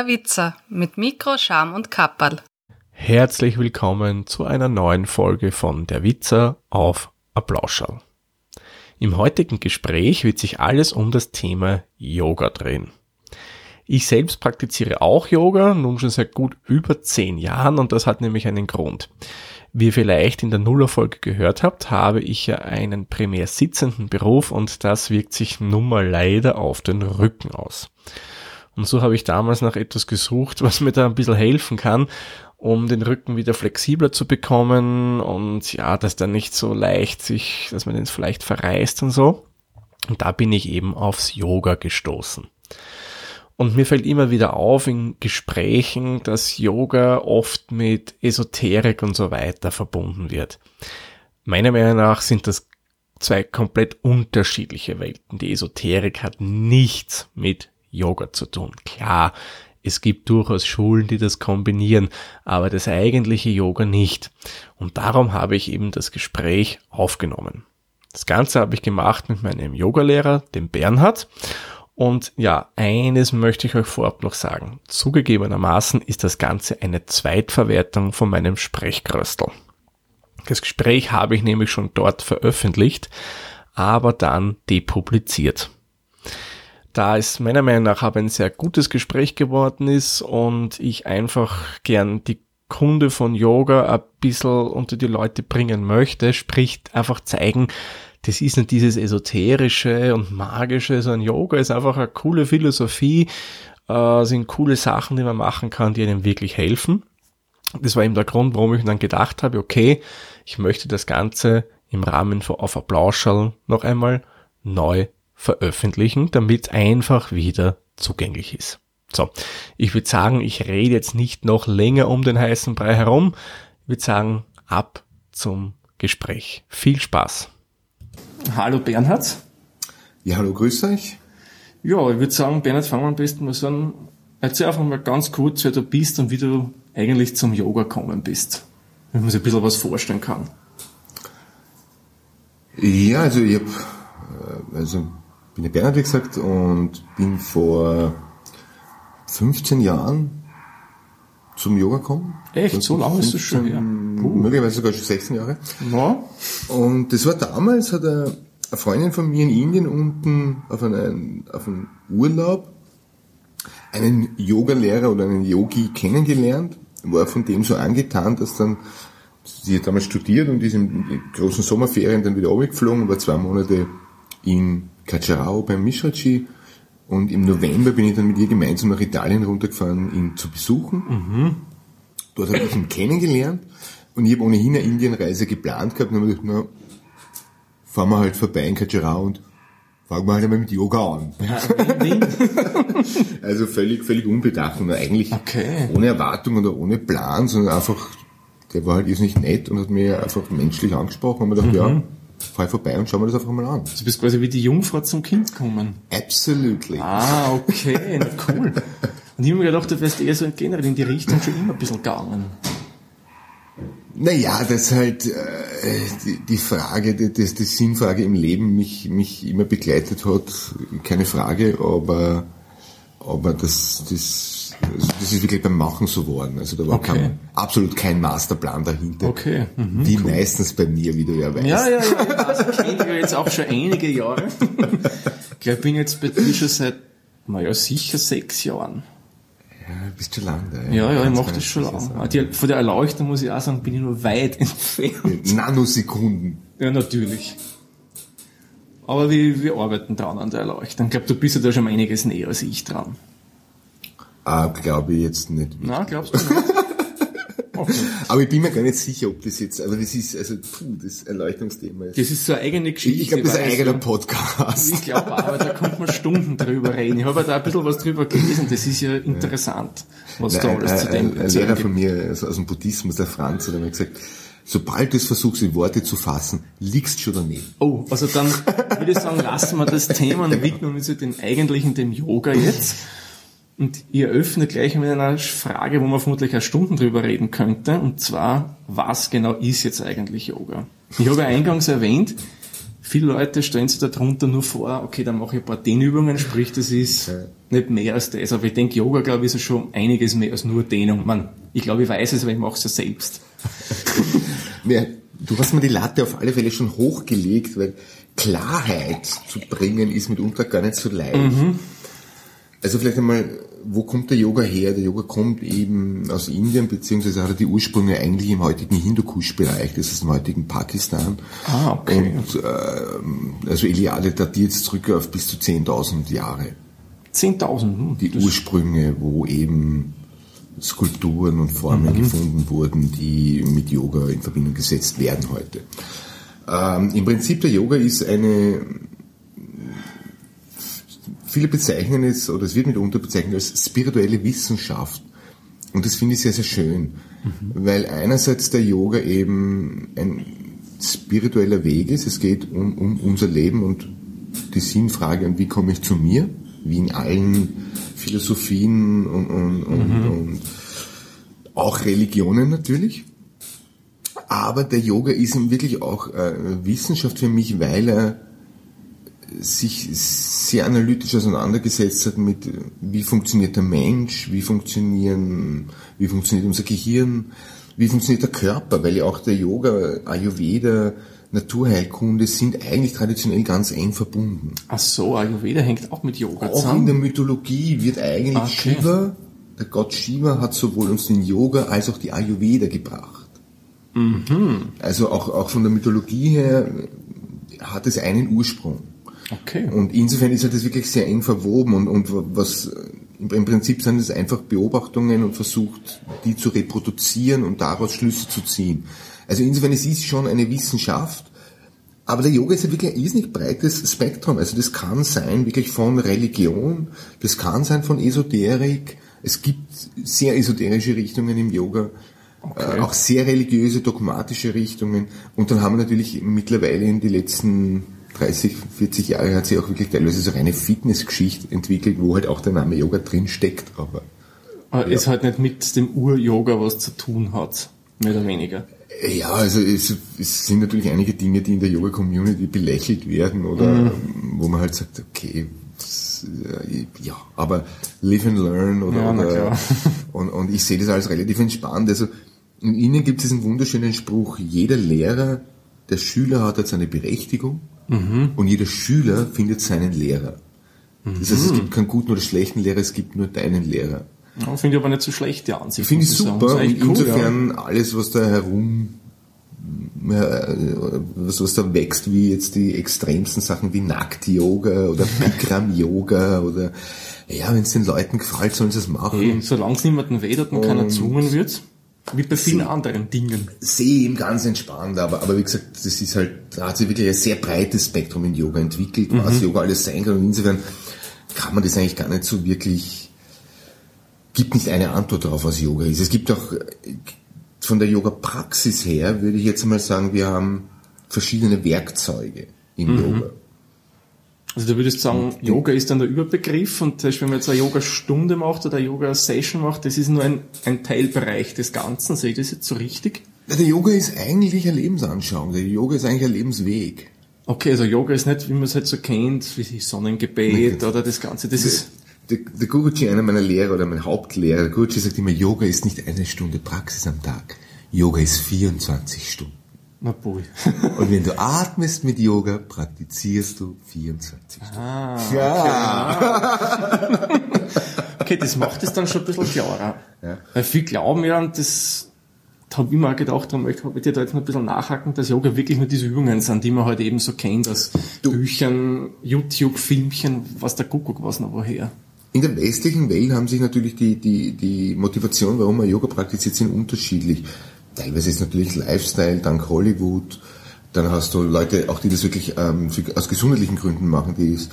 Der Witzer mit Mikro, Scham und Kapperl. Herzlich willkommen zu einer neuen Folge von Der Witzer auf Applausschall. Im heutigen Gespräch wird sich alles um das Thema Yoga drehen. Ich selbst praktiziere auch Yoga, nun schon seit gut über zehn Jahren und das hat nämlich einen Grund. Wie ihr vielleicht in der Nullerfolge gehört habt, habe ich ja einen primär sitzenden Beruf und das wirkt sich nun mal leider auf den Rücken aus. Und so habe ich damals nach etwas gesucht, was mir da ein bisschen helfen kann, um den Rücken wieder flexibler zu bekommen und ja, dass der nicht so leicht sich, dass man den vielleicht verreißt und so. Und da bin ich eben aufs Yoga gestoßen. Und mir fällt immer wieder auf in Gesprächen, dass Yoga oft mit Esoterik und so weiter verbunden wird. Meiner Meinung nach sind das zwei komplett unterschiedliche Welten. Die Esoterik hat nichts mit Yoga zu tun. Klar, es gibt durchaus Schulen, die das kombinieren, aber das eigentliche Yoga nicht. Und darum habe ich eben das Gespräch aufgenommen. Das Ganze habe ich gemacht mit meinem Yogalehrer, dem Bernhard. Und ja, eines möchte ich euch vorab noch sagen. Zugegebenermaßen ist das Ganze eine Zweitverwertung von meinem Sprechkröstel. Das Gespräch habe ich nämlich schon dort veröffentlicht, aber dann depubliziert. Da es meiner Meinung nach aber ein sehr gutes Gespräch geworden ist und ich einfach gern die Kunde von Yoga ein bisschen unter die Leute bringen möchte, spricht einfach zeigen, das ist nicht dieses esoterische und magische, sondern Yoga ist einfach eine coole Philosophie, äh, sind coole Sachen, die man machen kann, die einem wirklich helfen. Das war eben der Grund, warum ich dann gedacht habe, okay, ich möchte das Ganze im Rahmen von Auf Applausschall noch einmal neu veröffentlichen, damit einfach wieder zugänglich ist. So, ich würde sagen, ich rede jetzt nicht noch länger um den heißen Brei herum. Ich würde sagen, ab zum Gespräch. Viel Spaß. Hallo Bernhard. Ja, hallo, grüß euch. Ja, ich würde sagen, Bernhard, fangen wir am besten mal so an. Erzähl einfach mal ganz kurz, wer du bist und wie du eigentlich zum Yoga gekommen bist. Wenn man sich ein bisschen was vorstellen kann. Ja, also ich hab, äh, also bin der Bernhard, wie gesagt, und bin vor 15 Jahren zum Yoga gekommen. Echt? So lange ist das schon her? Möglicherweise sogar schon 16 Jahre. Ja. Und das war damals, hat eine Freundin von mir in Indien unten auf einen, auf einen Urlaub einen Yoga-Lehrer oder einen Yogi kennengelernt, war von dem so angetan, dass dann, sie hat damals studiert und ist in großen Sommerferien dann wieder runtergeflogen, war zwei Monate in Kacharao beim Mishrachi und im November bin ich dann mit ihr gemeinsam nach Italien runtergefahren, ihn zu besuchen. Mhm. Dort habe ich ihn kennengelernt und ich habe ohnehin eine Indienreise geplant gehabt und habe gedacht, na, fahren wir halt vorbei in Kacharao und fangen wir halt einmal mit Yoga an. ja. Also völlig, völlig unbedacht und eigentlich Okay. ohne Erwartung oder ohne Plan, sondern einfach, der war halt jetzt nicht nett und hat mir einfach menschlich angesprochen und mir gedacht, ja, fahr vorbei und schau mir das einfach mal an. Du bist quasi wie die Jungfrau zum Kind gekommen. Absolutely. Ah, okay, na cool. Und ich habe mir gedacht, du wärst eher so generell in die Richtung schon immer ein bisschen gegangen. Naja, das halt äh, die, die Frage, die, die, die Sinnfrage im Leben mich, mich immer begleitet hat, keine Frage, aber, aber das, das, das ist wirklich beim Machen so worden. Also da war Okay. kein, absolut kein Masterplan dahinter. Okay. Mhm. Wie meistens bei mir, wie du ja weißt. Ja, ja, ja, ich ich kenne dich ja jetzt auch schon einige Jahre. Ich glaube, ich bin jetzt bei dir schon seit, naja, sicher sechs Jahren. Ja, bist schon lang da. Ja, ja, ich Ganz, mache das schon lange. Die- Von der Erleuchtung muss ich auch sagen, bin ich nur weit entfernt. Nanosekunden. Ja, natürlich. Aber wir, wir arbeiten dran an der Erleuchtung. Ich glaube, du bist ja da schon einiges näher als ich dran. Ah, glaube ich jetzt nicht. Na, glaubst du nicht? Okay. Aber ich bin mir gar nicht sicher, ob das jetzt, aber das ist, also, puh, das Erleuchtungsthema ist. Das ist so eine eigene Geschichte. ich glaube, das ist ein eigener Podcast. Ich glaube aber da kommt man Stunden drüber reden. Ich habe da ein bisschen was drüber gelesen, das ist ja interessant, was da Nein, alles zu ein, dem ein, ein erzählen Lehrer von mir also aus dem Buddhismus, der Franz, hat einmal gesagt, sobald du es versuchst, in Worte zu fassen, liegst du schon daneben. Oh, also dann würde ich sagen, lassen wir das Thema und widmen uns dem eigentlichen, dem Yoga jetzt. Und ich eröffne gleich mit einer Frage, wo man vermutlich eine Stunden drüber reden könnte. Und zwar, was genau ist jetzt eigentlich Yoga? Ich habe ja eingangs erwähnt, Viele Leute stellen sich darunter nur vor, okay, dann mache ich ein paar Dehnübungen, sprich, das ist nicht mehr als das. Aber ich denke, Yoga, glaube ich, ist ja schon einiges mehr als nur Dehnung. Man, ich glaube, ich weiß es, aber ich mache es ja selbst. Du hast mir die Latte auf alle Fälle schon hochgelegt, weil Klarheit zu bringen ist mitunter gar nicht so leicht. Also vielleicht einmal, wo kommt der Yoga her? Der Yoga kommt eben aus Indien, beziehungsweise hat er die Ursprünge eigentlich im heutigen Hindukusch-Bereich, das ist im heutigen Pakistan. Ah, okay. Und ähm, also Eliade datiert zurück auf bis zu 10.000 Jahre. 10.000. Hm, Die Ursprünge, wo eben Skulpturen und Formen gefunden wurden, die mit Yoga in Verbindung gesetzt werden heute. Ähm, Im Prinzip der Yoga ist eine, viele bezeichnen es, oder es wird mitunter bezeichnet als spirituelle Wissenschaft. Und das finde ich sehr, sehr schön, weil einerseits der Yoga eben ein spiritueller Weg ist, es geht um, um unser Leben und die Sinnfrage, und wie komme ich zu mir, wie in allen Philosophien und, und, und, und auch Religionen natürlich. Aber der Yoga ist eben wirklich auch äh, Wissenschaft für mich, weil er sich sehr analytisch auseinandergesetzt hat mit, wie funktioniert der Mensch, wie funktionieren, wie funktioniert unser Gehirn, wie funktioniert der Körper, weil ja auch der Yoga, Ayurveda, Naturheilkunde sind eigentlich traditionell ganz eng verbunden. Ach so, Ayurveda hängt auch mit Yoga Auch in zusammen. der Mythologie wird eigentlich Okay. Shiva, der Gott Shiva hat sowohl uns den Yoga als auch die Ayurveda gebracht. Also auch, auch von der Mythologie her hat es einen Ursprung. Okay. Und insofern ist halt das wirklich sehr eng verwoben und, und was im Prinzip sind es einfach Beobachtungen und versucht, die zu reproduzieren und daraus Schlüsse zu ziehen. Also insofern es ist schon eine Wissenschaft, aber der Yoga ist ja wirklich ein irrsinnig breites Spektrum. Also das kann sein wirklich von Religion, das kann sein von Esoterik. Es gibt sehr esoterische Richtungen im Yoga, äh, auch sehr religiöse, dogmatische Richtungen. Und dann haben wir natürlich mittlerweile in die letzten 30, 40 Jahre hat sich auch wirklich teilweise so reine Fitnessgeschichte entwickelt, wo halt auch der Name Yoga drin steckt. Aber Aber es halt nicht mit dem Ur-Yoga was zu tun hat. Mehr oder weniger. Ja, also es, es sind natürlich einige Dinge, die in der Yoga-Community belächelt werden oder wo man halt sagt, okay, äh, ja, aber live and learn oder, Ja, oder und, und ich sehe das als relativ entspannt. Also in Ihnen gibt es diesen wunderschönen Spruch, jeder Lehrer, der Schüler hat jetzt seine Berechtigung Mhm. und jeder Schüler findet seinen Lehrer. Das heißt, es gibt keinen guten oder schlechten Lehrer, es gibt nur deinen Lehrer. Ja, Finde ich aber nicht so schlecht, die Ansicht. Finde ich super. Und cool, insofern alles, was da herum, äh, was, was da wächst, wie jetzt die extremsten Sachen wie Nackt-Yoga oder Bikram-Yoga oder, ja, wenn es den Leuten gefällt, sollen sie es machen. ja. Hey, solange es niemanden wehtert und keiner Und- gezwungen wird, wie bei vielen anderen Dingen. Sehe eben ganz entspannt, aber, aber wie gesagt, das ist halt, da hat sich wirklich ein sehr breites Spektrum in Yoga entwickelt, was Yoga alles sein kann und insofern kann man das eigentlich gar nicht so wirklich, gibt nicht eine Antwort darauf, was Yoga ist. Es gibt auch, von der Yoga-Praxis her, würde ich jetzt mal sagen, wir haben verschiedene Werkzeuge im Yoga. Also du würdest sagen, Yoga ist dann der Überbegriff und zum Beispiel, wenn man jetzt eine Yoga-Stunde macht oder eine Yoga-Session macht, das ist nur ein, ein Teilbereich des Ganzen. Sehe ich das jetzt so richtig? Ja, Der Yoga ist eigentlich eine Lebensanschauung, der Yoga ist eigentlich ein Lebensweg. Okay, also Yoga ist nicht, wie man es halt so kennt, wie Sonnengebet oder das Ganze. Das ist, Der, der Guruji, einer meiner Lehrer oder mein Hauptlehrer, der Guruji sagt immer, Yoga ist nicht eine Stunde Praxis am Tag. Yoga ist 24 Stunden. Na boy. Und wenn du atmest mit Yoga, praktizierst du 24 Stunden. Ah, ja. okay, das macht es dann schon ein bisschen klarer. Ja. Weil viele glauben ja, und das habe ich mir auch gedacht, darum möchte ich dir da jetzt noch ein bisschen nachhaken, dass Yoga wirklich nur diese Übungen sind, die man halt eben so kennt, aus Büchern, YouTube, Filmchen, was der Kuckuck was noch woher. In der westlichen Welt haben sich natürlich die, die, die Motivation, warum man Yoga praktiziert, sind unterschiedlich. Teilweise ist natürlich Lifestyle, dank Hollywood. Dann hast du Leute, auch die das wirklich ähm, für, aus gesundheitlichen Gründen machen, die es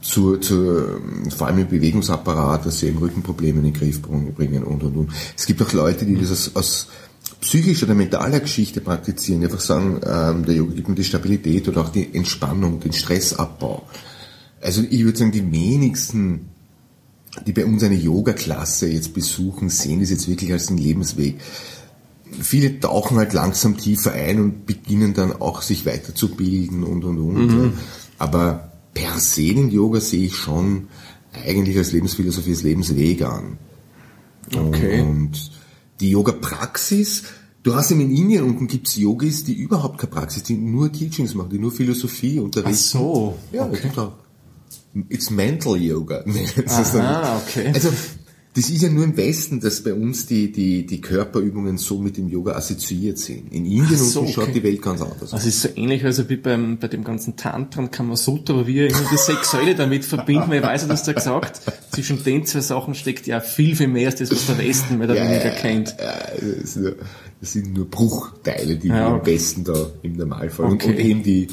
zur, zur, vor allem im Bewegungsapparat, dass sie eben Rückenprobleme in den Griff bringen und, und, und. Es gibt auch Leute, die das aus, aus psychischer oder mentaler Geschichte praktizieren, die einfach sagen, ähm, der Yoga gibt mir die Stabilität oder auch die Entspannung, den Stressabbau. Also ich würde sagen, die wenigsten die bei uns eine Yoga-Klasse jetzt besuchen, sehen das jetzt wirklich als einen Lebensweg. Viele tauchen halt langsam tiefer ein und beginnen dann auch sich weiterzubilden und und und. Ja. Aber per se den Yoga sehe ich schon eigentlich als Lebensphilosophie, als Lebensweg an. Okay. Und die Yoga-Praxis, du hast eben in Indien unten gibt's Yogis, die überhaupt keine Praxis, die nur Teachings machen, die nur Philosophie unterrichten. Ach so, Ja, okay. It's Mental Yoga. es Aha, okay. Also, das ist ja nur im Westen, dass bei uns die, die, die Körperübungen so mit dem Yoga assoziiert sind. In Indien so, unten schaut okay. die Welt ganz anders aus. Das ist so ähnlich also wie beim, bei dem ganzen Tantra und Kamasutra, wo wir immer das Sexuelle damit verbinden, weil ich weiß, du hast ja gesagt, zwischen den zwei Sachen steckt ja viel, viel mehr als das, was der Westen mehr oder weniger kennt. Ja, das, sind nur Bruchteile, die Ja, okay. besten da im Normalfall. Und, Okay. und eben die,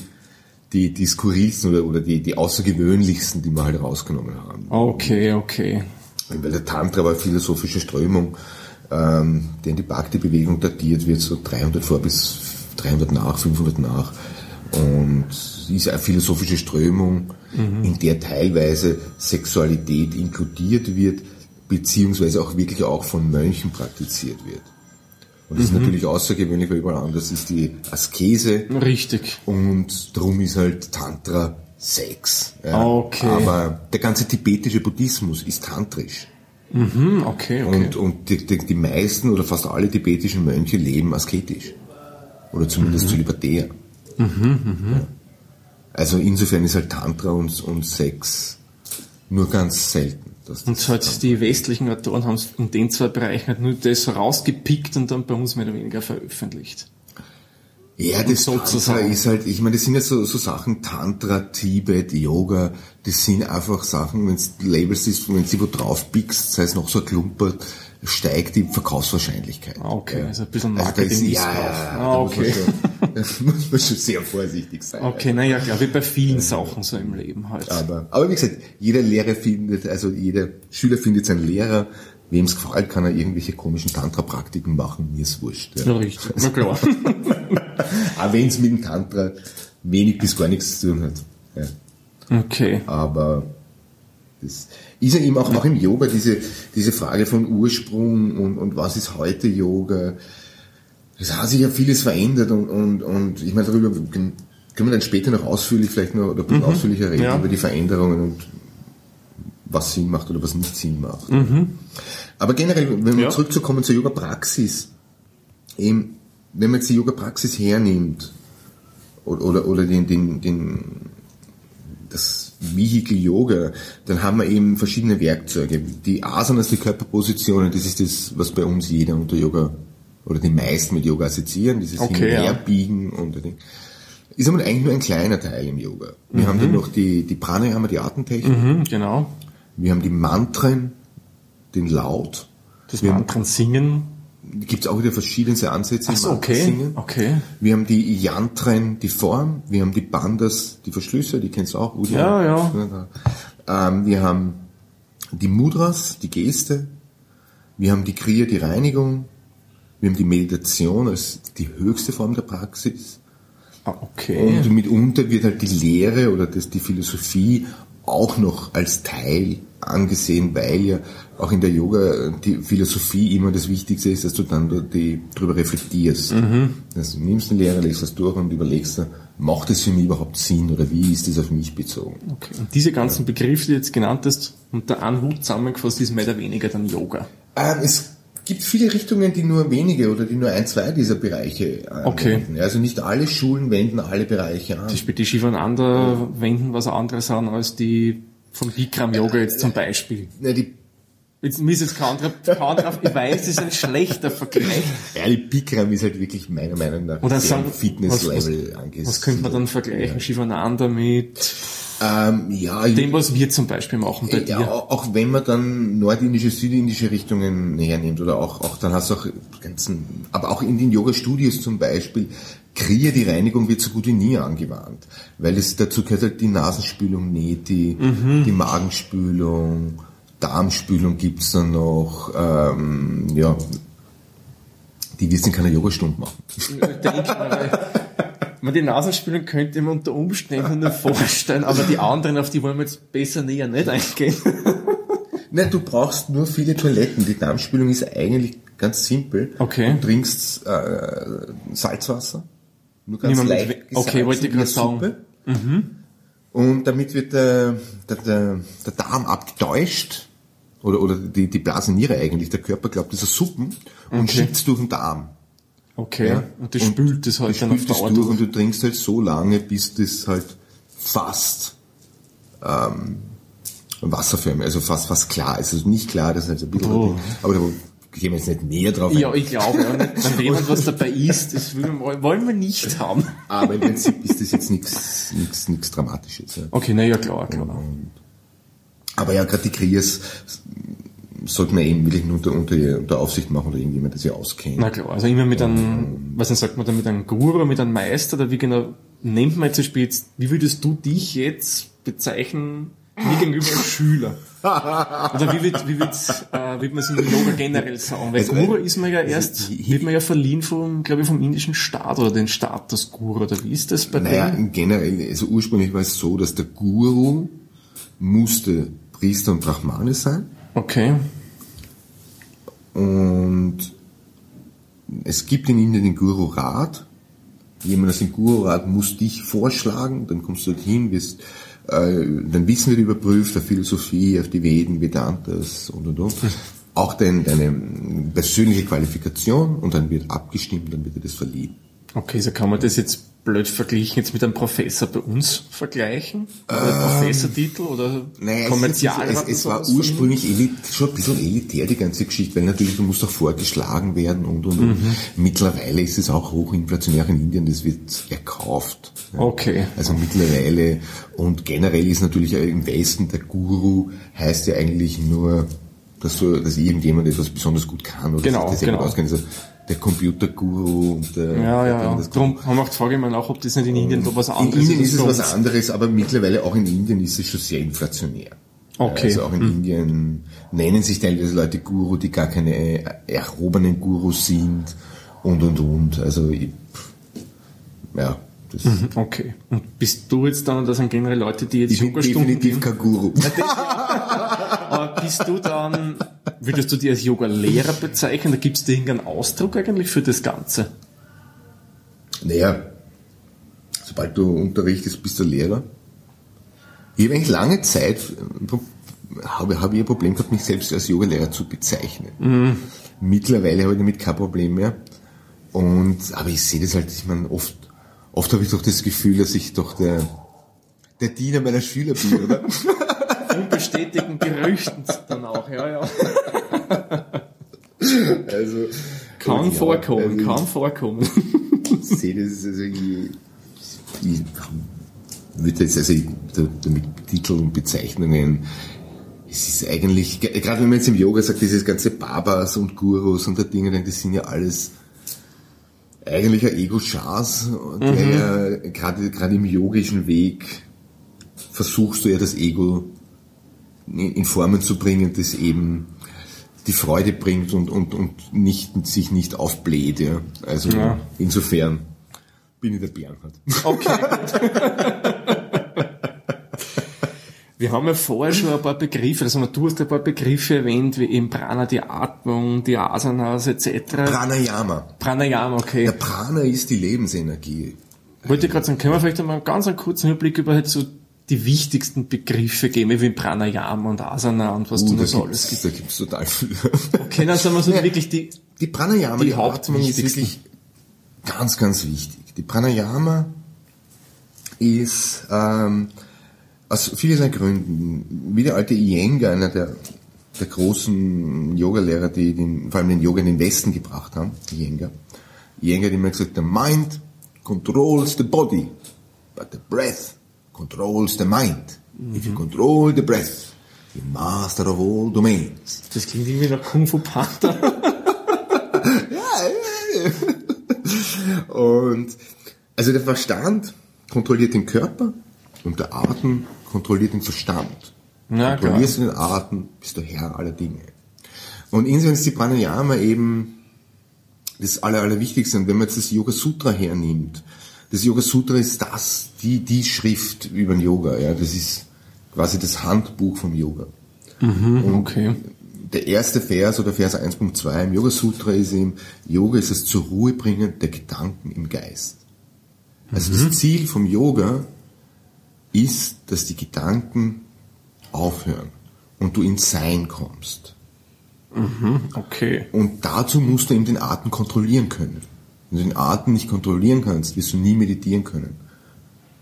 die, die skurrilsten oder, oder die, die außergewöhnlichsten, die wir halt rausgenommen haben. Okay, okay. Weil der Tantra war eine philosophische Strömung, ähm, die in die Bhakti-Bewegung datiert wird, so 300 vor bis 300 nach, 500 nach. Und ist eine philosophische Strömung, in der teilweise Sexualität inkludiert wird, beziehungsweise auch wirklich auch von Mönchen praktiziert wird. Und das ist natürlich außergewöhnlich, weil überall anders ist die Askese Richtig. und drum ist halt Tantra Sex. Ja. Okay. Aber der ganze tibetische Buddhismus ist tantrisch. Hm, okay, okay. Und, und die, die, die meisten oder fast alle tibetischen Mönche leben asketisch. Oder zumindest zölibatär. Ja. Also insofern ist halt Tantra und, und Sex nur ganz selten. Und halt die westlichen Autoren haben es in den zwei Bereichen halt nur das rausgepickt und dann bei uns mehr oder weniger veröffentlicht. Ja, das sozusagen. Tantra ist halt, ich meine, das sind ja so, so Sachen, Tantra, Tibet, Yoga, das sind einfach Sachen, wenn du Labels ist, wenn du sie wo drauf pickst, sei es noch so ein Klumper, steigt die Verkaufswahrscheinlichkeit. Ah, okay, Ja. also ein bisschen da Marketing ja, ist ja, ja, Ah, da okay. Muss man, schon, da muss man schon sehr vorsichtig sein. Okay, naja, klar, wie bei vielen Sachen so im Leben halt. Aber, aber wie gesagt, jeder Lehrer findet, also jeder Schüler findet seinen Lehrer. Wem es gefällt, kann er irgendwelche komischen Tantra-Praktiken machen. Mir ist wurscht. Ja, Ja. richtig. Na klar. Auch wenn es mit dem Tantra wenig bis gar nichts zu tun hat. Ja. Okay. Aber das ist ja eben auch, auch im Yoga diese, diese Frage von Ursprung und, und was ist heute Yoga. Das hat sich ja vieles verändert und, und, und ich meine, darüber können wir dann später noch ausführlich vielleicht noch oder ein bisschen ausführlicher reden Ja. über die Veränderungen und was Sinn macht oder was nicht Sinn macht. Aber generell, wenn wir Ja. zurückzukommen zur Yoga-Praxis, eben, wenn man jetzt die Yoga-Praxis hernimmt oder, oder, oder den, den, den, das Vehikel Yoga, dann haben wir eben verschiedene Werkzeuge. Die Asanas, die Körperpositionen, das ist das, was bei uns jeder unter Yoga oder die meisten mit Yoga assoziieren, dieses Okay, Hin- und ja. Herbiegen und Ding. Ist aber eigentlich nur ein kleiner Teil im Yoga. Wir haben dann noch die, die Pranayama, die Atemtechnik. Mhm, genau. Wir haben die Mantren, den Laut. Das Mantren singen. Gibt es auch wieder verschiedenste Ansätze Ach so, okay. Singen. Okay. Wir haben die Yantren, die Form. Wir haben die Bandas, die Verschlüsse, die kennst du auch. Udi. Ja, ja. Ähm, wir haben die Mudras, die Geste. Wir haben die Kriya, die Reinigung. Wir haben die Meditation als die höchste Form der Praxis. Ah, okay. Und mitunter wird halt die Lehre oder das, die Philosophie auch noch als Teil angesehen, weil ja auch in der Yoga die Philosophie immer das Wichtigste ist, dass du dann da die, drüber reflektierst. Also, du nimmst eine Lehre, legst das durch und überlegst, macht es für mich überhaupt Sinn oder wie ist das auf mich bezogen? okay. Und diese ganzen Begriffe, die du jetzt genannt hast, unter einem Hut zusammengefasst, ist mehr oder weniger dann Yoga. Ähm, es gibt viele Richtungen, die nur wenige oder die nur ein, zwei dieser Bereiche Okay. anwenden. Also nicht alle Schulen wenden alle Bereiche an. Zum Beispiel die Shivananda wenden was anderes an als die vom Bikram Yoga jetzt zum Beispiel. Ja, die Jetzt mir ist jetzt kein anderer, kein anderer, ich weiß, es ist ein schlechter Vergleich. Ja, die Bikram ist halt wirklich meiner Meinung nach Oder sagen, Fitnesslevel angesiedelt. Was könnte man dann vergleichen? Shivananda mit Ähm, ja, dem, was wir zum Beispiel machen bei ja, dir. auch wenn man dann nordindische, südindische Richtungen hernimmt oder auch, auch dann hast du auch ganzen, aber auch in den Yoga-Studios zum Beispiel, Kriya, die Reinigung wird so gut wie nie angewandt, weil es dazu gehört halt die Nasenspülung, Neti, die Magenspülung, Darmspülung gibt's dann noch, ähm, ja, die wirst in keiner Yogastunde machen. Ich denke, man die Nasenspülung könnte man unter Umständen nur vorstellen, aber die anderen, auf die wollen wir jetzt besser näher nicht eingehen. Nein, du brauchst nur viele Toiletten. Die Darmspülung ist eigentlich Ganz simpel. Okay. Du trinkst äh, Salzwasser. Nur ganz mit- leicht okay, wollte ich in der Suppe. Und damit wird der, der, der, der Darm abgetäuscht. Oder, oder die, die Blaseniere eigentlich. Der Körper glaubt, das ist Suppen und Okay. schickt es durch den Darm. Okay. Ja. Und das spült das halt dann auf Dauer durch und du trinkst halt so lange, bis das halt fast ähm, wasserförmig, also fast fast klar ist. Also nicht klar, das ist halt so ein bisschen, Oh. aber da gehen wir jetzt nicht näher drauf Ja, ein. ich glaube, ja, wenn jemand was dabei isst, das wollen wir nicht haben. Aber im Prinzip ist das jetzt nichts nichts nichts Dramatisches. Ja. Okay, na ja, klar, klar. Aber ja, gerade die Kriers sollte man eben wirklich nur unter, unter, unter Aufsicht machen oder irgendjemand, der sich auskennt. Na klar, also immer mit einem, was denn sagt man da, mit einem Guru, mit einem Meister, oder wie genau nennt man jetzt zum Beispiel jetzt, wie würdest du dich jetzt bezeichnen, mir gegenüber als Schüler? Oder wie wird, wie wird, äh, wird man es im Yoga generell sagen? Weil Also, Guru ist man ja also, erst, wird man ja verliehen vom, glaube ich, vom indischen Staat oder den Status Guru, oder wie ist das bei Naja, denen? generell, also ursprünglich war es so, dass der Guru musste Priester und Brahmane sein. Okay. Und es gibt in Indien den Guru-Rat. Jemand aus dem Guru-Rat muss dich vorschlagen, dann kommst du dorthin, wirst, äh, dein Wissen wird überprüft, auf Philosophie, auf die Veden, Vedantas und und und. Auch dein, deine persönliche Qualifikation und dann wird abgestimmt, dann wird dir das verliehen. Okay, so kann man das jetzt blöd verglichen jetzt mit einem Professor bei uns vergleichen? Oder Professortitel oder Ähm, Naja, Kommerzial? es, es, es war ursprünglich elit, schon ein bisschen elitär, die ganze Geschichte, weil natürlich, du musst auch vorgeschlagen werden und, und, Mhm. und. Mittlerweile ist es auch hochinflationär in Indien, das wird erkauft. Ja. Okay. Also mittlerweile, und generell ist natürlich im Westen der Guru heißt ja eigentlich nur, dass du, dass irgendjemand etwas besonders gut kann oder Genau, dass das genau. auskennt. Also der Computerguru und der, Ja, der, ja, ja. das Darum haben wir auch die Frage immer nach, ob das nicht in Indien da was in anderes Indien ist es was anderes, aber mittlerweile auch in Indien ist es schon sehr inflationär. Okay. Also auch in Indien nennen sich teilweise Leute Guru, die gar keine erhobenen Gurus sind und und und. Also ich, ja, das, Okay. Und bist du jetzt dann, das sind generell Leute, die jetzt ich bin Yogastunden definitiv kein Guru. aber bist du dann, würdest du dich als Yoga-Lehrer bezeichnen? Da gibt es irgendeinen Ausdruck eigentlich für das Ganze? Naja, sobald du unterrichtest, bist du Lehrer. Ich habe eigentlich lange Zeit, habe, habe ich ein Problem gehabt, mich selbst als Yogalehrer zu bezeichnen. Mittlerweile habe ich damit kein Problem mehr. Und, aber ich sehe das halt, ich meine, oft, oft habe ich doch das Gefühl, dass ich doch der, der Diener meiner Schüler bin, oder? Unbestätigten Gerüchten dann auch, ja, ja. Also, Kann ja, vorkommen, also, kann vorkommen. ich sehe das, also ich, ich würde jetzt also damit Titel und Bezeichnungen, es ist eigentlich, ge- gerade wenn man jetzt im Yoga sagt, dieses ganze Babas und Gurus und der Dinge, das sind ja alles eigentlich ein Ego-Chas, der ja gerade, gerade im yogischen Weg versuchst du ja das Ego in Formen zu bringen, das eben die Freude bringt und, und, und nicht, sich nicht aufbläht. Ja. Also Ja. insofern bin ich der Bernhard. Okay. Wir haben ja vorher schon ein paar Begriffe, also du hast ein paar Begriffe erwähnt, wie eben Prana, die Atmung, die Asanas etc. Pranayama. Pranayama, okay. Der Prana ist die Lebensenergie. Wollte ich gerade sagen, können wir vielleicht einmal einen ganz einen kurzen Überblick über halt so die wichtigsten Begriffe geben, wie Pranayama und Asana und was Uh, du da noch so alles gibt's, gibt. da gibt's total viel. Okay, dann sagen wir so Ja. wirklich die, Die Pranayama, Die die, Atmung ist wirklich ganz, ganz wichtig. Die Pranayama ist ähm, aus vielerlei Gründen, wie der alte Iyengar, einer der, der großen Yogalehrer, die den, vor allem den Yoga in den Westen gebracht haben, Iyengar. Iyengar hat immer gesagt, the mind controls the body, but the breath controls the mind. If you control the breath, you master of all domains. das klingt irgendwie nach Kung Fu Panda. Und also der Verstand kontrolliert den Körper und der Atem kontrolliert den Verstand. Na, Kontrollierst du den Atem, bist du Herr aller Dinge. Und insofern ist die Pranayama eben das Aller, Allerwichtigste. Und wenn man jetzt das Yoga Sutra hernimmt, das Yoga Sutra ist das, die, die Schrift über den Yoga. Ja, das ist quasi das Handbuch vom Yoga. Okay. der erste Vers oder Vers 1.2 im Yoga Sutra ist eben, Yoga ist das zur Ruhe bringen der Gedanken im Geist. Also das Ziel vom Yoga ist, dass die Gedanken aufhören und du ins Sein kommst. Okay. Und dazu musst du eben den Atem kontrollieren können. Wenn du den Atem nicht kontrollieren kannst, wirst du nie meditieren können.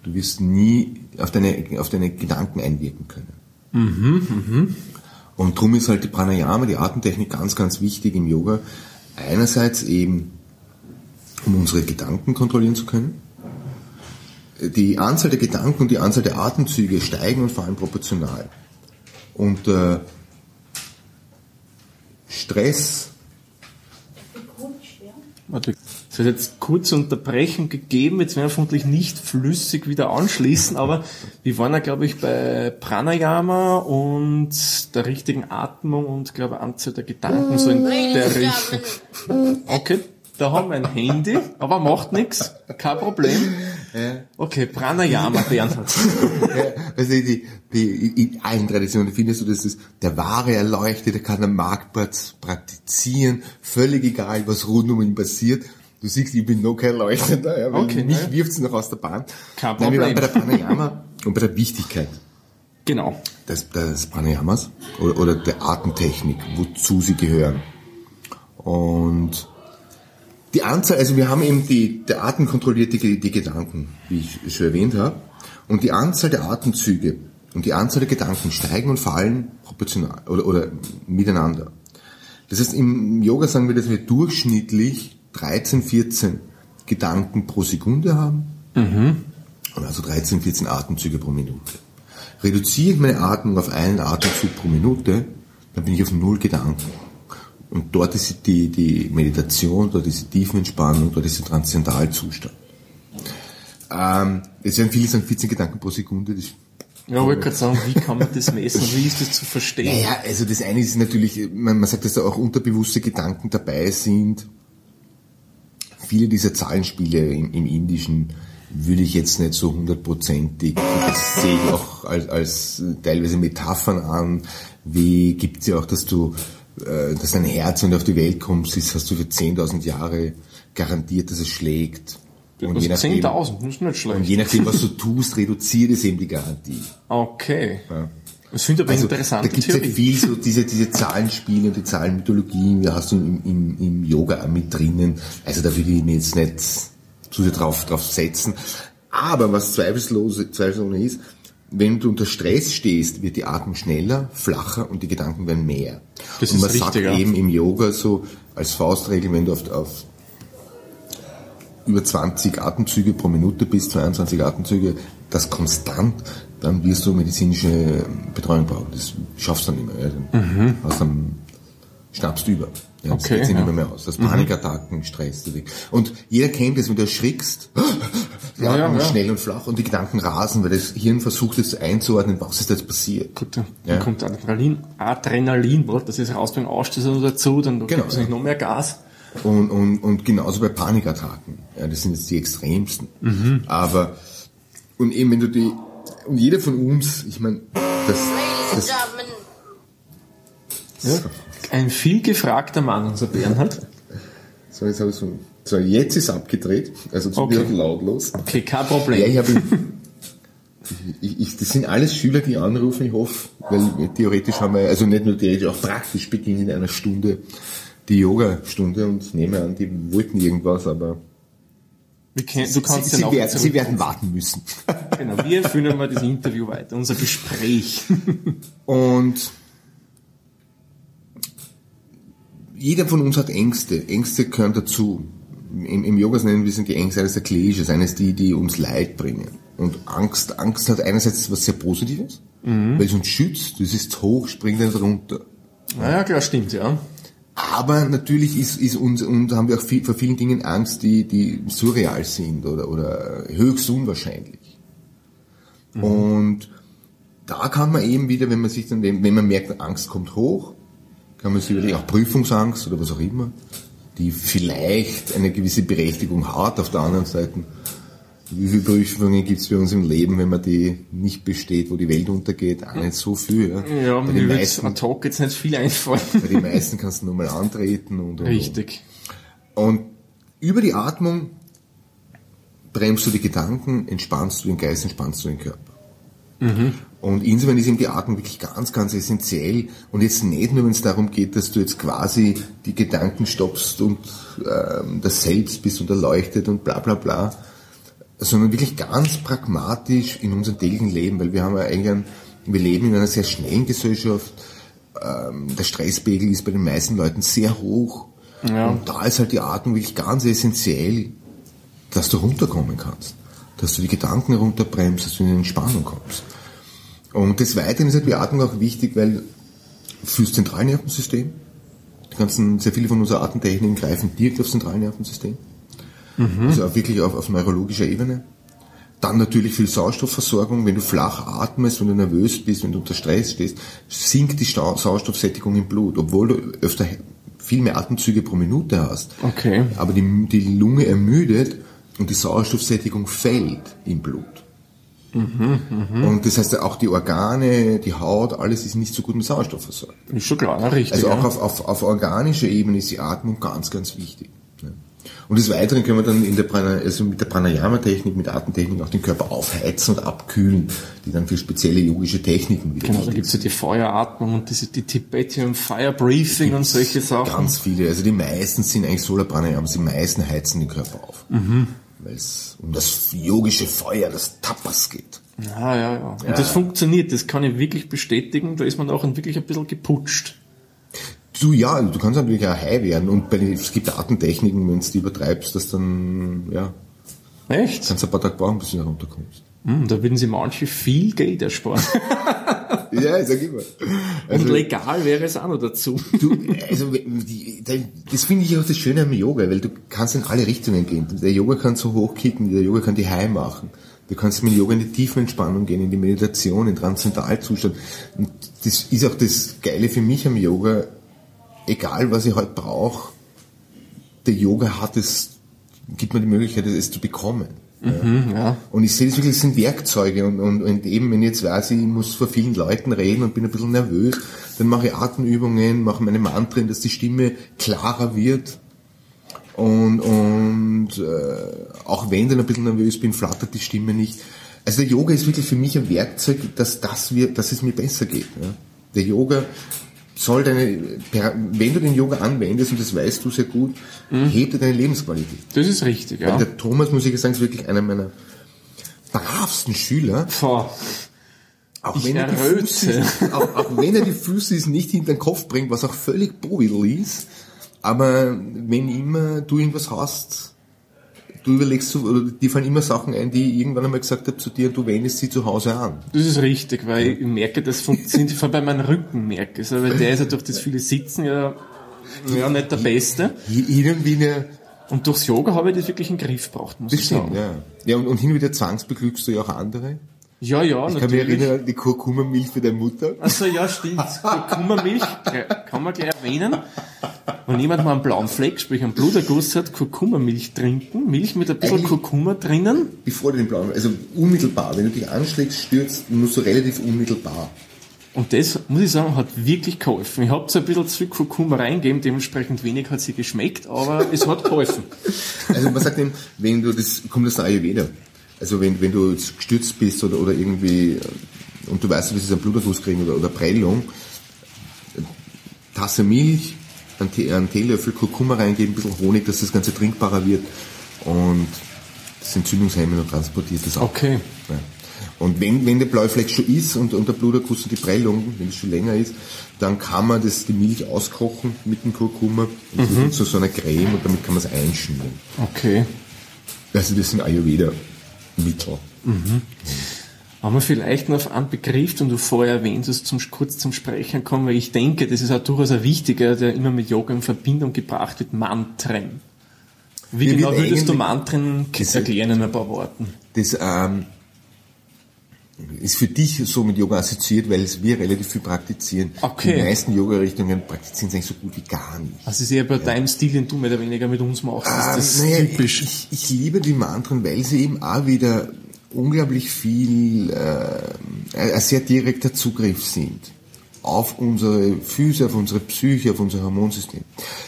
Du wirst nie auf deine, auf deine Gedanken einwirken können. Und darum ist halt die Pranayama, die Atemtechnik ganz, ganz wichtig im Yoga. Einerseits eben, um unsere Gedanken kontrollieren zu können. Die Anzahl der Gedanken und die Anzahl der Atemzüge steigen und fallen proportional. Und äh, Stress Warte, Es hat jetzt kurze Unterbrechung gegeben, jetzt werden wir vermutlich nicht flüssig wieder anschließen, aber wir waren ja, glaube ich, bei Pranayama und der richtigen Atmung und, glaube ich, Anzahl der Gedanken, so in der Richtung. Okay, da haben wir ein Handy, aber macht nichts, kein Problem. Okay, Pranayama, Bernhard. Ja, also die, die, in allen Traditionen findest du, dass das der wahre Erleuchtete kann am Marktplatz praktizieren, völlig egal, was rund um ihn passiert. Du siehst, ich bin noch kein Erleuchteter, ja, weil Okay, mich ne? wirft's noch aus der Bahn. Kein Nein, wir waren Problem. bei der Pranayama und bei der Wichtigkeit Genau. des, des Pranayamas oder, oder der Atemtechnik, wozu sie gehören. Und die Anzahl, also wir haben eben die, der Atem kontrolliert die, die Gedanken, wie ich schon erwähnt habe. Und die Anzahl der Atemzüge und die Anzahl der Gedanken steigen und fallen proportional oder, oder miteinander. Das heißt, im Yoga sagen wir, dass wir durchschnittlich 13, 14 Gedanken pro Sekunde haben. Und also 13, 14 Atemzüge pro Minute. Reduziere ich meine Atmung auf einen Atemzug pro Minute, dann bin ich auf null Gedanken. Und dort ist die, die Meditation, dort ist die Tiefenentspannung, dort ist der Transzendentalzustand. Ähm, es werden viele sagen 14 Gedanken pro Sekunde. Das, Ja, ich wollte gerade sagen, wie kann man das messen? Wie ist das zu verstehen? naja, also das eine ist natürlich, man, man sagt, dass da auch unterbewusste Gedanken dabei sind. Viele dieser Zahlenspiele im, im Indischen würde ich jetzt nicht so hundertprozentig, das sehe ich auch als, als teilweise Metaphern an, wie gibt's ja auch, dass du, äh, dass dein Herz, wenn du auf die Welt kommst, ist, hast du für 10.000 Jahre garantiert, dass es schlägt. Und je, nachdem, 10.000, das ist nicht und schlecht. je nachdem, was du tust, reduziert es eben die Garantie. Okay. Das finde ich aber Also, da interessante gibt es ja viel so diese, diese Zahlenspiele und die Zahlenmythologien, da hast du im, im, im Yoga auch mit drinnen. Also da würde ich mir jetzt nicht zu sehr drauf, drauf setzen. Aber was zweifellos, zweifelsohne ist, wenn du unter Stress stehst, wird die Atmung schneller, flacher und die Gedanken werden mehr. Das und ist man richtig, sagt ja. eben im Yoga so als Faustregel, wenn du auf, auf über 20 Atemzüge pro Minute bis 22 Atemzüge, das konstant, dann wirst du medizinische Betreuung brauchen. Das schaffst du dann nicht mehr. Ja. Dann hast dann schnappst du über. Ja, das Mhm. Okay, geht sich ja. Mhm. nicht mehr mehr aus. Das Panikattacken, Stress. Und jeder kennt das, wenn du erschrickst, die Ja, ja, schnell und flach und die Gedanken rasen, weil das Hirn versucht es einzuordnen, was ist jetzt passiert. Gut, dann Ja. kommt Adrenalin, Adrenalin, was, das ist raus beim Ausstoßen dazu, dann Genau, gibt es nicht noch mehr Gas. Und, und, und genauso bei Panikattacken. Ja, das sind jetzt die extremsten. Mhm. Aber, und eben wenn du die, und jeder von uns, ich meine, das, das, Ja. Ein viel gefragter Mann, unser Bernhard. so, jetzt habe ich so, so, jetzt ist abgedreht, also zu Okay. lautlos. Okay, kein Ja, Problem. ich habe, ich, ich, das sind alles Schüler, die anrufen, ich hoffe, weil theoretisch haben wir, also nicht nur theoretisch, auch praktisch beginnt in einer Stunde die Yoga-Stunde und nehme an, die wollten irgendwas, aber Wir kennen, du kannst sie, sie, werden, sie werden warten müssen. Genau, wir führen mal das Interview weiter, unser Gespräch. Und jeder von uns hat Ängste. Ängste gehören dazu. Im, im Yoga nennen wir sind die Ängste eines der Klischees, eines die, die uns Leid bringen. Und Angst, Angst hat einerseits was sehr Positives, weil es uns schützt. Du siehst hoch, springt nicht runter. Naja, klar, stimmt, ja. Aber natürlich ist, ist uns, und haben wir auch viel, vor vielen Dingen Angst, die, die surreal sind oder, oder höchst unwahrscheinlich. Und da kann man eben wieder, wenn man sich dann, wenn man merkt, Angst kommt hoch, kann man sich überlegen, auch Prüfungsangst oder was auch immer, die vielleicht eine gewisse Berechtigung hat. Auf der anderen Seite wie viele Prüfungen gibt es bei uns im Leben, wenn man die nicht besteht, wo die Welt untergeht? Auch nicht so viel. Ja, Ja, bei den meisten, ad hoc jetzt nicht viel einfallen. bei den meisten kannst du nur mal antreten und, und, Richtig. Und über die Atmung bremst du die Gedanken, entspannst du den Geist, entspannst du den Körper. Und insofern ist eben die Atmung wirklich ganz, ganz essentiell. Und jetzt nicht nur, wenn es darum geht, dass du jetzt quasi die Gedanken stoppst und ähm, das Selbst bist und erleuchtet und bla bla bla, sondern wirklich ganz pragmatisch in unserem täglichen Leben, weil wir haben ja eigentlich, ein, wir leben in einer sehr schnellen Gesellschaft. Ähm, der Stresspegel ist bei den meisten Leuten sehr hoch. Ja. Und da ist halt die Atmung wirklich ganz essentiell, dass du runterkommen kannst. Dass du die Gedanken runterbremst, dass du in die Entspannung kommst. Und des Weiteren ist halt die Atmung auch wichtig, weil fürs Zentralnervensystem, die ganzen, sehr viele von unseren Atemtechniken greifen direkt aufs Zentralnervensystem. Also auch wirklich auf, auf neurologischer Ebene. Dann natürlich die Sauerstoffversorgung. Wenn du flach atmest, wenn du nervös bist, wenn du unter Stress stehst, sinkt die Sauerstoffsättigung im Blut, obwohl du öfter viel mehr Atemzüge pro Minute hast. Okay. Aber die, die Lunge ermüdet und die Sauerstoffsättigung fällt im Blut. Und das heißt, auch die Organe, die Haut, alles ist nicht so gut mit Sauerstoff versorgt. Ist schon klar, richtig. Also auch ja. auf, auf, auf organischer Ebene ist die Atmung ganz, ganz wichtig. Und des Weiteren können wir dann in der Prana, also mit der Pranayama-Technik, mit Atemtechnik auch den Körper aufheizen und abkühlen, die dann für spezielle yogische Techniken wieder Genau, da gibt's ja die Feueratmung und diese, die Tibetan Fire Breathing und solche Sachen. Ganz viele. Also die meisten sind eigentlich Solar Pranayama, die meisten heizen den Körper auf. Mhm. Weil es um das yogische Feuer, das Tapas geht. Ja, ja, ja. Und das funktioniert, das kann ich wirklich bestätigen, da ist man auch wirklich ein bisschen geputscht. Du ja, du kannst natürlich auch high werden und bei es gibt Atemtechniken, wenn du die übertreibst, dass dann, ja, Echt? kannst du ein paar Tage brauchen, bis du da runterkommst. Hm, da würden sie manche viel Geld ersparen. Ja, sag immer. und legal wäre es auch noch dazu. Du, also die, das finde ich auch das Schöne am Yoga, weil du kannst in alle Richtungen gehen. Der Yoga kann so hochkicken, der Yoga kann die high machen. Du kannst mit Yoga in die Tiefenentspannung gehen, in die Meditation, in den Transzendentalzustand. Und das ist auch das Geile für mich am Yoga. Egal, was ich heute brauche, der Yoga hat es, gibt mir die Möglichkeit, es zu bekommen. ja. Und ich sehe das wirklich, das sind Werkzeuge und, und, und eben, wenn ich jetzt weiß, ich muss vor vielen Leuten reden und bin ein bisschen nervös, dann mache ich Atemübungen, mache meine Mantren, dass die Stimme klarer wird. Und, und äh, auch wenn ich dann ein bisschen nervös bin, flattert die Stimme nicht. Also der Yoga ist wirklich für mich ein Werkzeug, dass, das wir, dass es mir besser geht. Ja. Der Yoga soll deine, wenn du den Yoga anwendest, und das weißt du sehr gut, hebt er deine Lebensqualität. Das ist richtig, ja. Weil der Thomas, muss ich sagen, ist wirklich einer meiner bravsten Schüler. Boah. Auch Ich wenn, er die. Füße, auch, auch wenn er die Füße nicht hinter den Kopf bringt, was auch völlig Bovidel ist. Aber wenn immer du irgendwas hast, du überlegst, so- oder die fallen immer Sachen ein, die ich irgendwann einmal gesagt habe zu dir, du wendest sie zu Hause an. Das ist richtig, weil ich merke, das funktioniert, vor allem bei meinem Rücken merke ich weil der ist ja durch das viele Sitzen ja, ja nicht der Beste. Und wieder, Und durchs Yoga habe ich das wirklich in den Griff gebracht, muss das ich stimmt, sagen. ja. Ja, und, und hin und wieder zwangsbeglückst du ja auch andere. Ja, ja, Ich kann mich natürlich. erinnern an die Kurkuma-Milch für deine Mutter. Also ja, stimmt. Kurkuma-Milch kann man gleich erwähnen. Wenn jemand mal einen blauen Fleck, sprich einen Bluterguss hat, Kurkuma-Milch trinken. Milch mit ein bisschen Eigentlich- Kurkuma drinnen. Bevor du den blauen, also unmittelbar, wenn du dich anschlägst, stürzt, musst du relativ unmittelbar. Und das, muss ich sagen, hat wirklich geholfen. Ich habe zwar ein bisschen zu viel Kurkuma reingegeben, dementsprechend wenig hat sie geschmeckt, aber es hat geholfen. Also man sagt eben, wenn du das, kommt das Ayurveda. Also wenn, wenn du jetzt gestürzt bist oder, oder irgendwie, und du weißt, das ist ein Bluterguss kriegen oder, oder Prellung, Tasse Milch, einen, Tee, einen Teelöffel Kurkuma reingeben, ein bisschen Honig, dass das Ganze trinkbarer wird und das Entzündungshemmen und transportiert das auch. Okay. Ja. Und wenn, wenn der blaue Fleck schon ist und, und der Bluterguss und die Prellung, wenn es schon länger ist, dann kann man das, die Milch auskochen mit dem Kurkuma und zu so einer Creme und damit kann man es einschmieren. Okay. Also das sind Ayurveda-Mittel. Haben wir vielleicht noch auf einen Begriff, den du vorher erwähnt hast, zum, kurz zum Sprechen kommen, weil ich denke, das ist auch durchaus ein wichtiger, der immer mit Yoga in Verbindung gebracht wird, Mantren. Wie Ja, genau würdest du Mantren erklären in ein paar Worten? Das, ähm, ist für dich so mit Yoga assoziiert, weil es wir relativ viel praktizieren. Okay. Die meisten Yoga-Richtungen praktizieren es eigentlich so gut wie gar nicht. Das ist eher bei deinem Stil, den du mehr oder weniger mit uns machst. Ah, ist das naja, typisch? Ich, ich liebe die Mantren, weil sie eben auch wieder unglaublich viel, äh, ein sehr direkter Zugriff sind auf unsere Füße, auf unsere Psyche, auf unser Hormonsystem.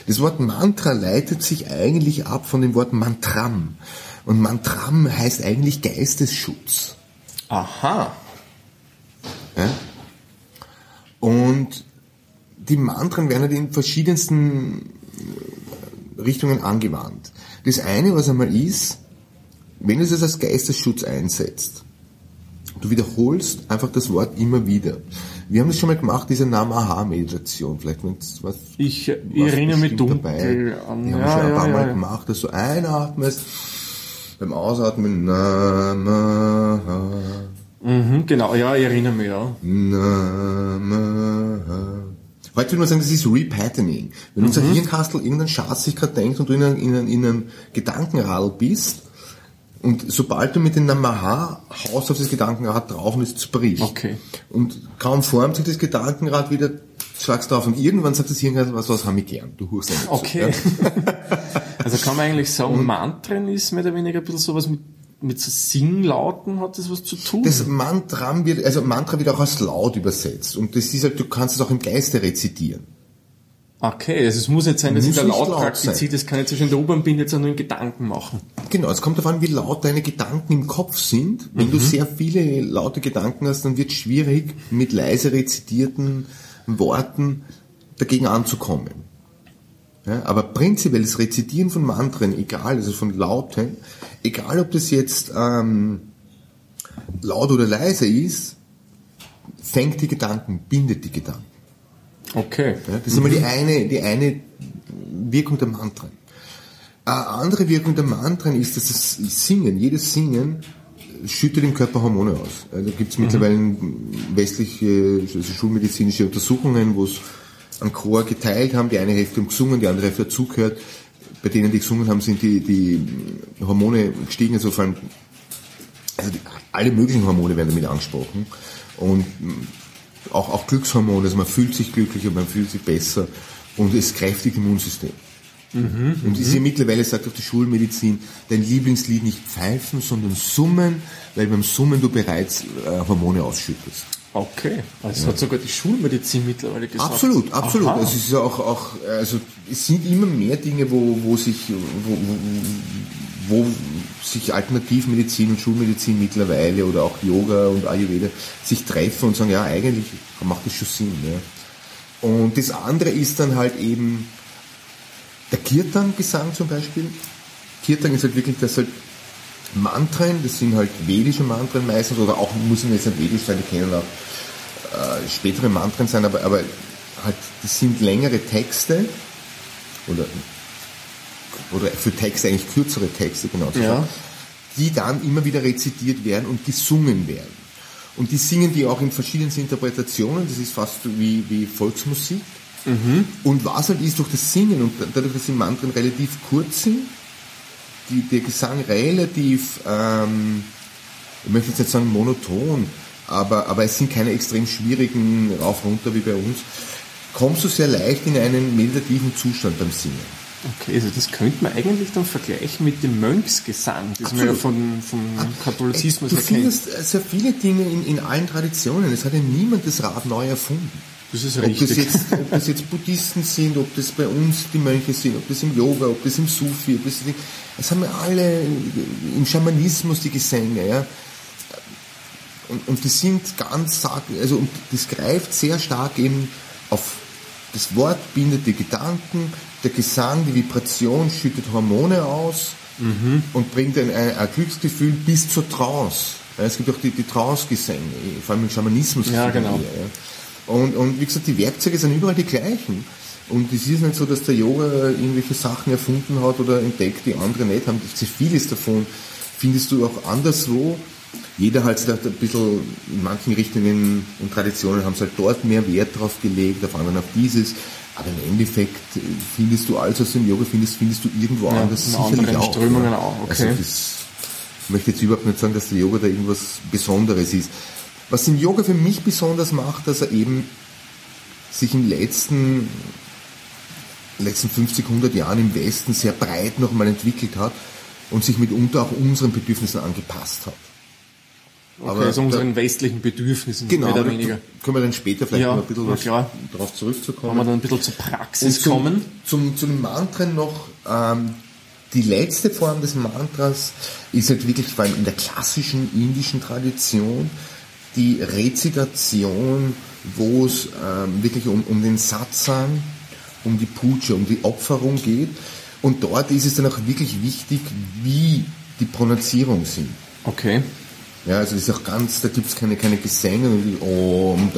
Das Wort Mantra leitet sich eigentlich ab von dem Wort Mantram. Und Mantram heißt eigentlich Geistesschutz. Aha. Ja? Und die Mantren werden halt in verschiedensten Richtungen angewandt. Das eine, was einmal ist, wenn du es als Geistesschutz einsetzt, du wiederholst einfach das Wort immer wieder. Wir haben das schon mal gemacht, diese Namaha-Meditation. Vielleicht, wenn was. Ich, ich was erinnere mich dunkel dabei. an. Die haben wir Ja, schon ein ja, paar ja, Mal ja. gemacht, dass du einatmest, beim Ausatmen Namaha. Mhm, genau, ja, ich erinnere mich, ja. Namaha. Heute würde man sagen, das ist Repatterning. Wenn unser Hirnkastel irgendeinen Schatz sich gerade denkt und du in einem, in einem, in einem Gedankenradl bist, und sobald du mit dem Namaha haust auf das Gedankenrad drauf und es zerbricht. Okay. Und kaum formt sich das Gedankenrad wieder, schlagst drauf und irgendwann sagt das Hirnkastel, was, was haben ich gern? Du hust einfach so, Okay. also kann man eigentlich sagen, Mantren ist mehr oder weniger ein bisschen sowas mit, mit so Singlauten hat das was zu tun? Das Mantra wird, also Mantra wird auch als laut übersetzt. Und das ist halt, du kannst es auch im Geiste rezitieren. okay, also es muss nicht sein, dass ich da laut laut praktiziere, das kann ich zwischen der U-Bahn bin, jetzt auch nur in Gedanken machen. Genau, es kommt darauf an, wie laut deine Gedanken im Kopf sind. Wenn du sehr viele laute Gedanken hast, dann wird es schwierig, mit leise rezitierten Worten dagegen anzukommen. Ja, aber prinzipiell das Rezitieren von Mantren, egal, also von Lauten, egal ob das jetzt ähm, laut oder leise ist, fängt die Gedanken, bindet die Gedanken. Okay. Ja, das ist einmal die eine, die eine Wirkung der Mantren. Eine andere Wirkung der Mantren ist, dass das Singen, jedes Singen schüttet im Körper Hormone aus. Also gibt es mittlerweile westliche also schulmedizinische Untersuchungen, wo es einen Chor geteilt haben, die eine Hälfte haben gesungen, die andere Hälfte hat zugehört. Bei denen, die gesungen haben, sind die, die Hormone gestiegen, also vor allem also die, alle möglichen Hormone werden damit angesprochen. Und auch, auch Glückshormone, also man fühlt sich glücklicher, man fühlt sich besser und es kräftigt Immunsystem. Und ist hier mittlerweile sagt auch die Schulmedizin, dein Lieblingslied nicht pfeifen, sondern summen, weil beim Summen du bereits äh, Hormone ausschüttest. Okay. Also hat sogar die Schulmedizin mittlerweile gesagt. Absolut, absolut. Aha. Es ist ja auch, auch, also es sind immer mehr Dinge, wo, wo sich, wo, wo, sich Alternativmedizin und Schulmedizin mittlerweile oder auch Yoga und Ayurveda sich treffen und sagen, ja, eigentlich macht das schon Sinn. Ja. Und das andere ist dann halt eben Kirtan-Gesang zum Beispiel. Kirtan ist halt wirklich das halt Mantren, das sind halt vedische Mantren meistens, oder auch, muss jetzt nicht vedisch sein, die kennen auch äh, spätere Mantren sein, aber, aber halt, das sind längere Texte, oder, oder für Texte eigentlich kürzere Texte, genau Ja. die dann immer wieder rezitiert werden und gesungen werden. Und die singen die auch in verschiedensten Interpretationen, das ist fast wie, wie Volksmusik. Und was halt ist durch das Singen und dadurch, dass die Mantren relativ kurz sind, die, der Gesang relativ, ähm, ich möchte jetzt nicht sagen monoton, aber, aber es sind keine extrem schwierigen rauf runter wie bei uns, kommst du sehr leicht in einen meditativen Zustand beim Singen. Okay, also das könnte man eigentlich dann vergleichen mit dem Mönchsgesang, das man ja Absolut. von, vom Katholizismus Du ja kennt. findest sehr viele Dinge in, in allen Traditionen. Es hat ja niemand das Rad neu erfunden. Das ist Ob das, richtig. jetzt, ob das jetzt Buddhisten sind, ob das bei uns die Mönche sind, ob das im Yoga, ob das im Sufi, ob das es haben ja alle im Schamanismus die Gesänge, ja. Und, und die sind ganz stark, also und das greift sehr stark eben auf das Wort bindet die Gedanken, der Gesang, die Vibration schüttet Hormone aus und bringt ein, ein, ein Glücksgefühl bis zur Trance. Ja, es gibt auch die, die Trance-Gesänge, vor allem im Schamanismus. Ja, genau. Ja. Und, und wie gesagt, die Werkzeuge sind überall die gleichen. Und es ist nicht so, dass der Yoga irgendwelche Sachen erfunden hat oder entdeckt, die andere nicht haben. Sehr vieles davon findest du auch anderswo. Jeder hat sich da ein bisschen, in manchen Richtungen und Traditionen haben sie halt dort mehr Wert drauf gelegt, auf anderen auf dieses. Aber im Endeffekt äh, findest du alles, was du im Yoga findest, findest du irgendwo Ja, anders in sicherlich anderen auch. Strömungen ja. auch, okay. Also das, ich möchte jetzt überhaupt nicht sagen, dass der Yoga da irgendwas Besonderes ist. Was den Yoga für mich besonders macht, dass er eben sich im letzten, letzten 50, 100 Jahren im Westen sehr breit nochmal entwickelt hat und sich mitunter auch unseren Bedürfnissen angepasst hat. Okay, Aber also unseren da- westlichen Bedürfnissen, Genau, mehr oder weniger. können wir dann später vielleicht Ja, noch ein bisschen was klar. darauf zurückzukommen. wir dann ein bisschen zur Praxis zum, kommen. Zum, zu den Mantren noch, ähm, die letzte Form des Mantras ist halt wirklich vor allem in der klassischen indischen Tradition die Rezitation, wo es ähm, wirklich um, um den Satsang, um die Puja, um die Opferung geht. Und dort ist es dann auch wirklich wichtig, wie die Pronunzierung sind. Okay. Ja, also das ist auch ganz, da gibt's keine, keine Gesänge, wie Om.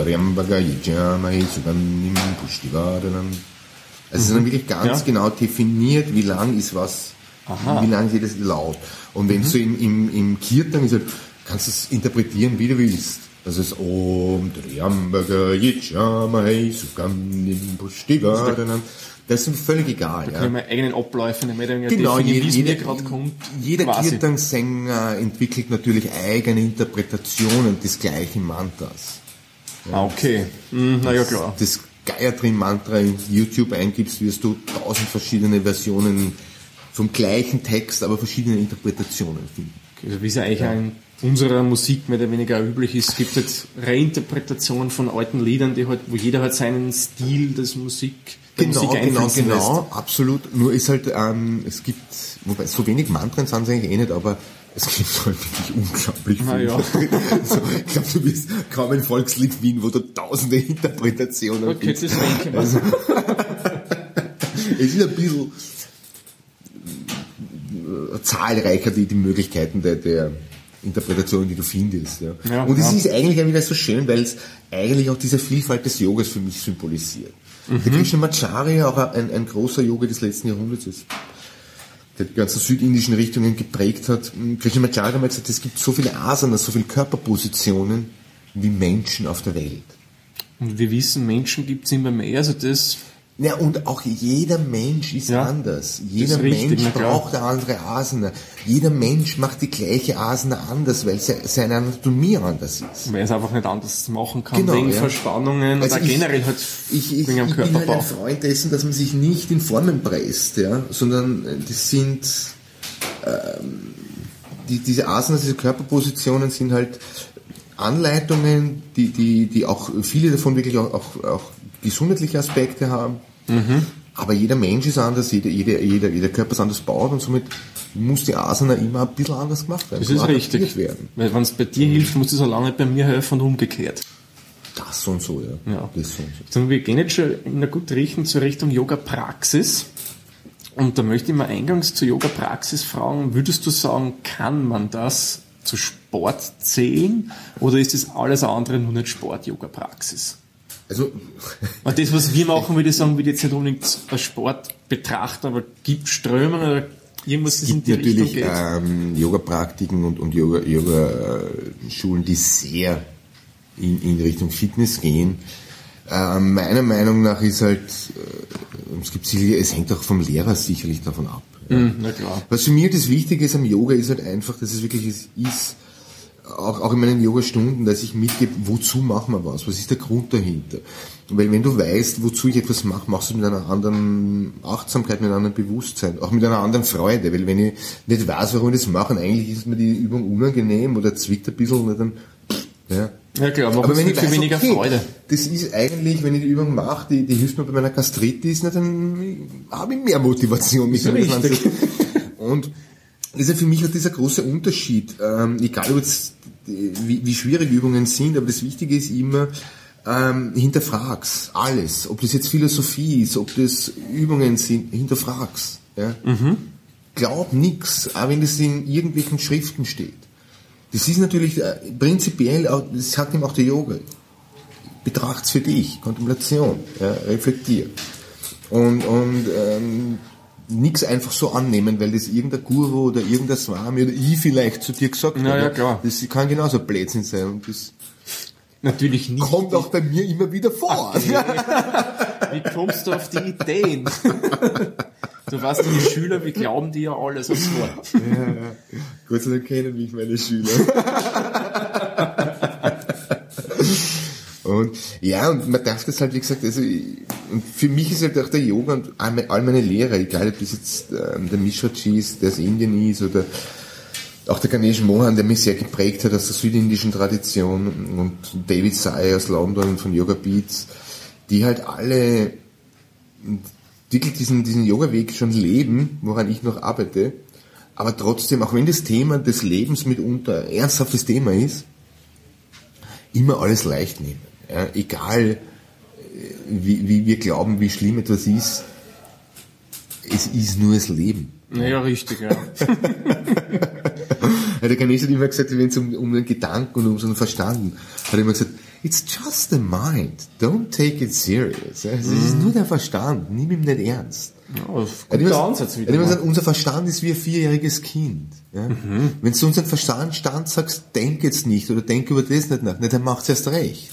Also es ist dann wirklich ganz Ja. genau definiert, wie lang ist was, Aha. wie lang ist jedes Laut. Und wenn du im, im, im Kirtan ist halt, kannst du es interpretieren, wie du willst. Es ist Om Triambaga Yajamahe Suganim Pushtivaranam. Das ist mir völlig egal. Da Ja. können wir eigenen Abläufe nicht mehr Genau, definieren, wie es mir gerade kommt. jeder. Kirtan-Sänger entwickelt natürlich eigene Interpretationen des gleichen Mantras. Ah, okay. Mhm, na ja, klar. Das Gayatri-Mantra in YouTube eingibst, wirst du tausend verschiedene Versionen vom gleichen Text, aber verschiedene Interpretationen finden. Also wie es ja eigentlich auch in unserer Musik mehr oder weniger üblich ist, gibt es Reinterpretationen von alten Liedern, die halt, wo jeder halt seinen Stil des Musik, der Genau, Musik genau, genau, absolut. Nur ist halt, ähm, es gibt, wobei so wenig Mantren sind es eigentlich eh nicht, aber es gibt halt wirklich unglaublich viel. ja. also, ich glaube, du wirst kaum ein Volkslied finden, wo du tausende Interpretationen lässt. Okay, findest. das denke ich mal. Es ist ein bisschen äh, zahlreicher die, die Möglichkeiten der, der Interpretation, die du findest. Ja. Ja, und es ja. ist eigentlich wieder so schön, weil es eigentlich auch diese Vielfalt des Yogas für mich symbolisiert. Mhm. Der Krishnamacharya, auch ein, ein großer Yoga des letzten Jahrhunderts ist, der die ganzen südindischen Richtungen geprägt hat. Krishnamacharya hat mal gesagt, es gibt so viele Asanas, so viele Körperpositionen wie Menschen auf der Welt. Und wir wissen, Menschen gibt es immer mehr, also das, Ja, und auch jeder Mensch ist Ja, anders. Jeder ist Mensch braucht eine andere Asana. Jeder Mensch macht die gleiche Asana anders, weil se- seine Anatomie anders ist. weil es einfach nicht anders machen kann, Genau, wegen ja. Verspannungen Also oder ich- generell halt Ich, ich, wegen am ich bin halt Körperbau. ein Freund dessen, dass man sich nicht in Formen presst, ja, sondern äh, das sind ähm, die, diese Asanas, diese Körperpositionen sind halt Anleitungen, die, die, die auch viele davon wirklich auch, auch, auch gesundheitliche Aspekte haben. Mhm. Aber jeder Mensch ist anders, jeder, jeder, jeder, jeder Körper ist anders baut und somit muss die Asana immer ein bisschen anders gemacht werden. Das ist richtig. Werden. Weil wenn es bei dir hilft, muss es auch lange bei mir helfen und umgekehrt. Das und so, ja. Ja. Das und so. Wir gehen jetzt schon in einer guten Richtung zur Richtung Yoga-Praxis. Und da möchte ich mal eingangs zur Yoga-Praxis fragen, würdest du sagen, kann man das zu Sport zählen oder ist das alles andere nur nicht Sport-Yoga-Praxis? Also, Und das, was wir machen, würde ich sagen, würde ich jetzt nicht unbedingt als Sport betrachten, aber gibt Strömungen oder irgendwas, in gibt natürlich ähm, Yoga-Praktiken und, und Yoga- Yoga-Schulen, die sehr in, in Richtung Fitness gehen. Ähm, meiner Meinung nach ist halt, äh, es gibt sicherlich, es hängt auch vom Lehrer sicherlich davon ab. Ja. Na klar. Was für mich das Wichtige ist am Yoga ist halt einfach, dass es wirklich ist, ist auch, auch in meinen Yoga-Stunden, dass ich mitgebe, wozu machen wir was? Was ist der Grund dahinter? Weil wenn du weißt, wozu ich etwas mache, machst du es mit einer anderen Achtsamkeit, mit einem anderen Bewusstsein, auch mit einer anderen Freude. Weil wenn ich nicht weiß, warum ich das mache, und eigentlich ist mir die Übung unangenehm oder zwickt ein bisschen, und dann, ja. Ja klar, machen wir es für weniger okay, Freude. Das ist eigentlich, wenn ich die Übung mache, die, die hilft mir bei meiner Gastritis, na, dann habe ich mehr Motivation. Mich. Und das ist ja für mich auch dieser große Unterschied. Ähm, egal, ob jetzt, wie, wie schwierig Übungen sind, aber das Wichtige ist immer, ähm, hinterfrag's alles. Ob das jetzt Philosophie ist, ob das Übungen sind, hinterfrag's. Ja? Glaub nix, auch wenn das in irgendwelchen Schriften steht. Das ist natürlich äh, prinzipiell, auch, das hat ihm auch der Yoga. Betracht's für dich, Kontemplation, ja, reflektier. Und, und ähm, nichts einfach so annehmen, weil das irgendein Guru oder irgendein Swami oder ich vielleicht zu dir gesagt Na hat. ja, klar. Das kann genauso Blödsinn sein und das Natürlich nicht. kommt auch bei mir immer wieder vor. Wie kommst du auf die Ideen? Du weißt, die Schüler, wir glauben dir ja alles aufs Wort. Gott sei Dank kennen mich meine Schüler. Ja, und man darf das halt, wie gesagt, also für mich ist halt auch der Yoga und all meine Lehrer, egal ob das jetzt ähm, der Mishraji ist, der aus Indien ist oder auch der Ganesh Mohan, der mich sehr geprägt hat aus der südindischen Tradition und David Sai aus London von Yoga Beats, die halt alle wirklich diesen, diesen Yoga-Weg schon leben, woran ich noch arbeite, aber trotzdem, auch wenn das Thema des Lebens mitunter ein ernsthaftes Thema ist, immer alles leicht nehmen. Ja, egal, äh, wie, wie wir glauben, wie schlimm etwas ist, es ist nur das Leben. Naja, richtig, ja. Ja, der Ganesh hat immer gesagt, wenn es um, um den Gedanken und um so einen Verstand, hat er immer gesagt, it's just the mind, don't take it serious. Ja, Es ist nur der Verstand, nimm ihn nicht ernst. ja Er guter immer- Ansatz er wieder. hat immer gesagt, unser Verstand ist wie ein vierjähriges Kind. Ja? Wenn du unseren Verstand sagst, denk jetzt nicht oder denk über das nicht nach, nicht, dann macht's erst recht.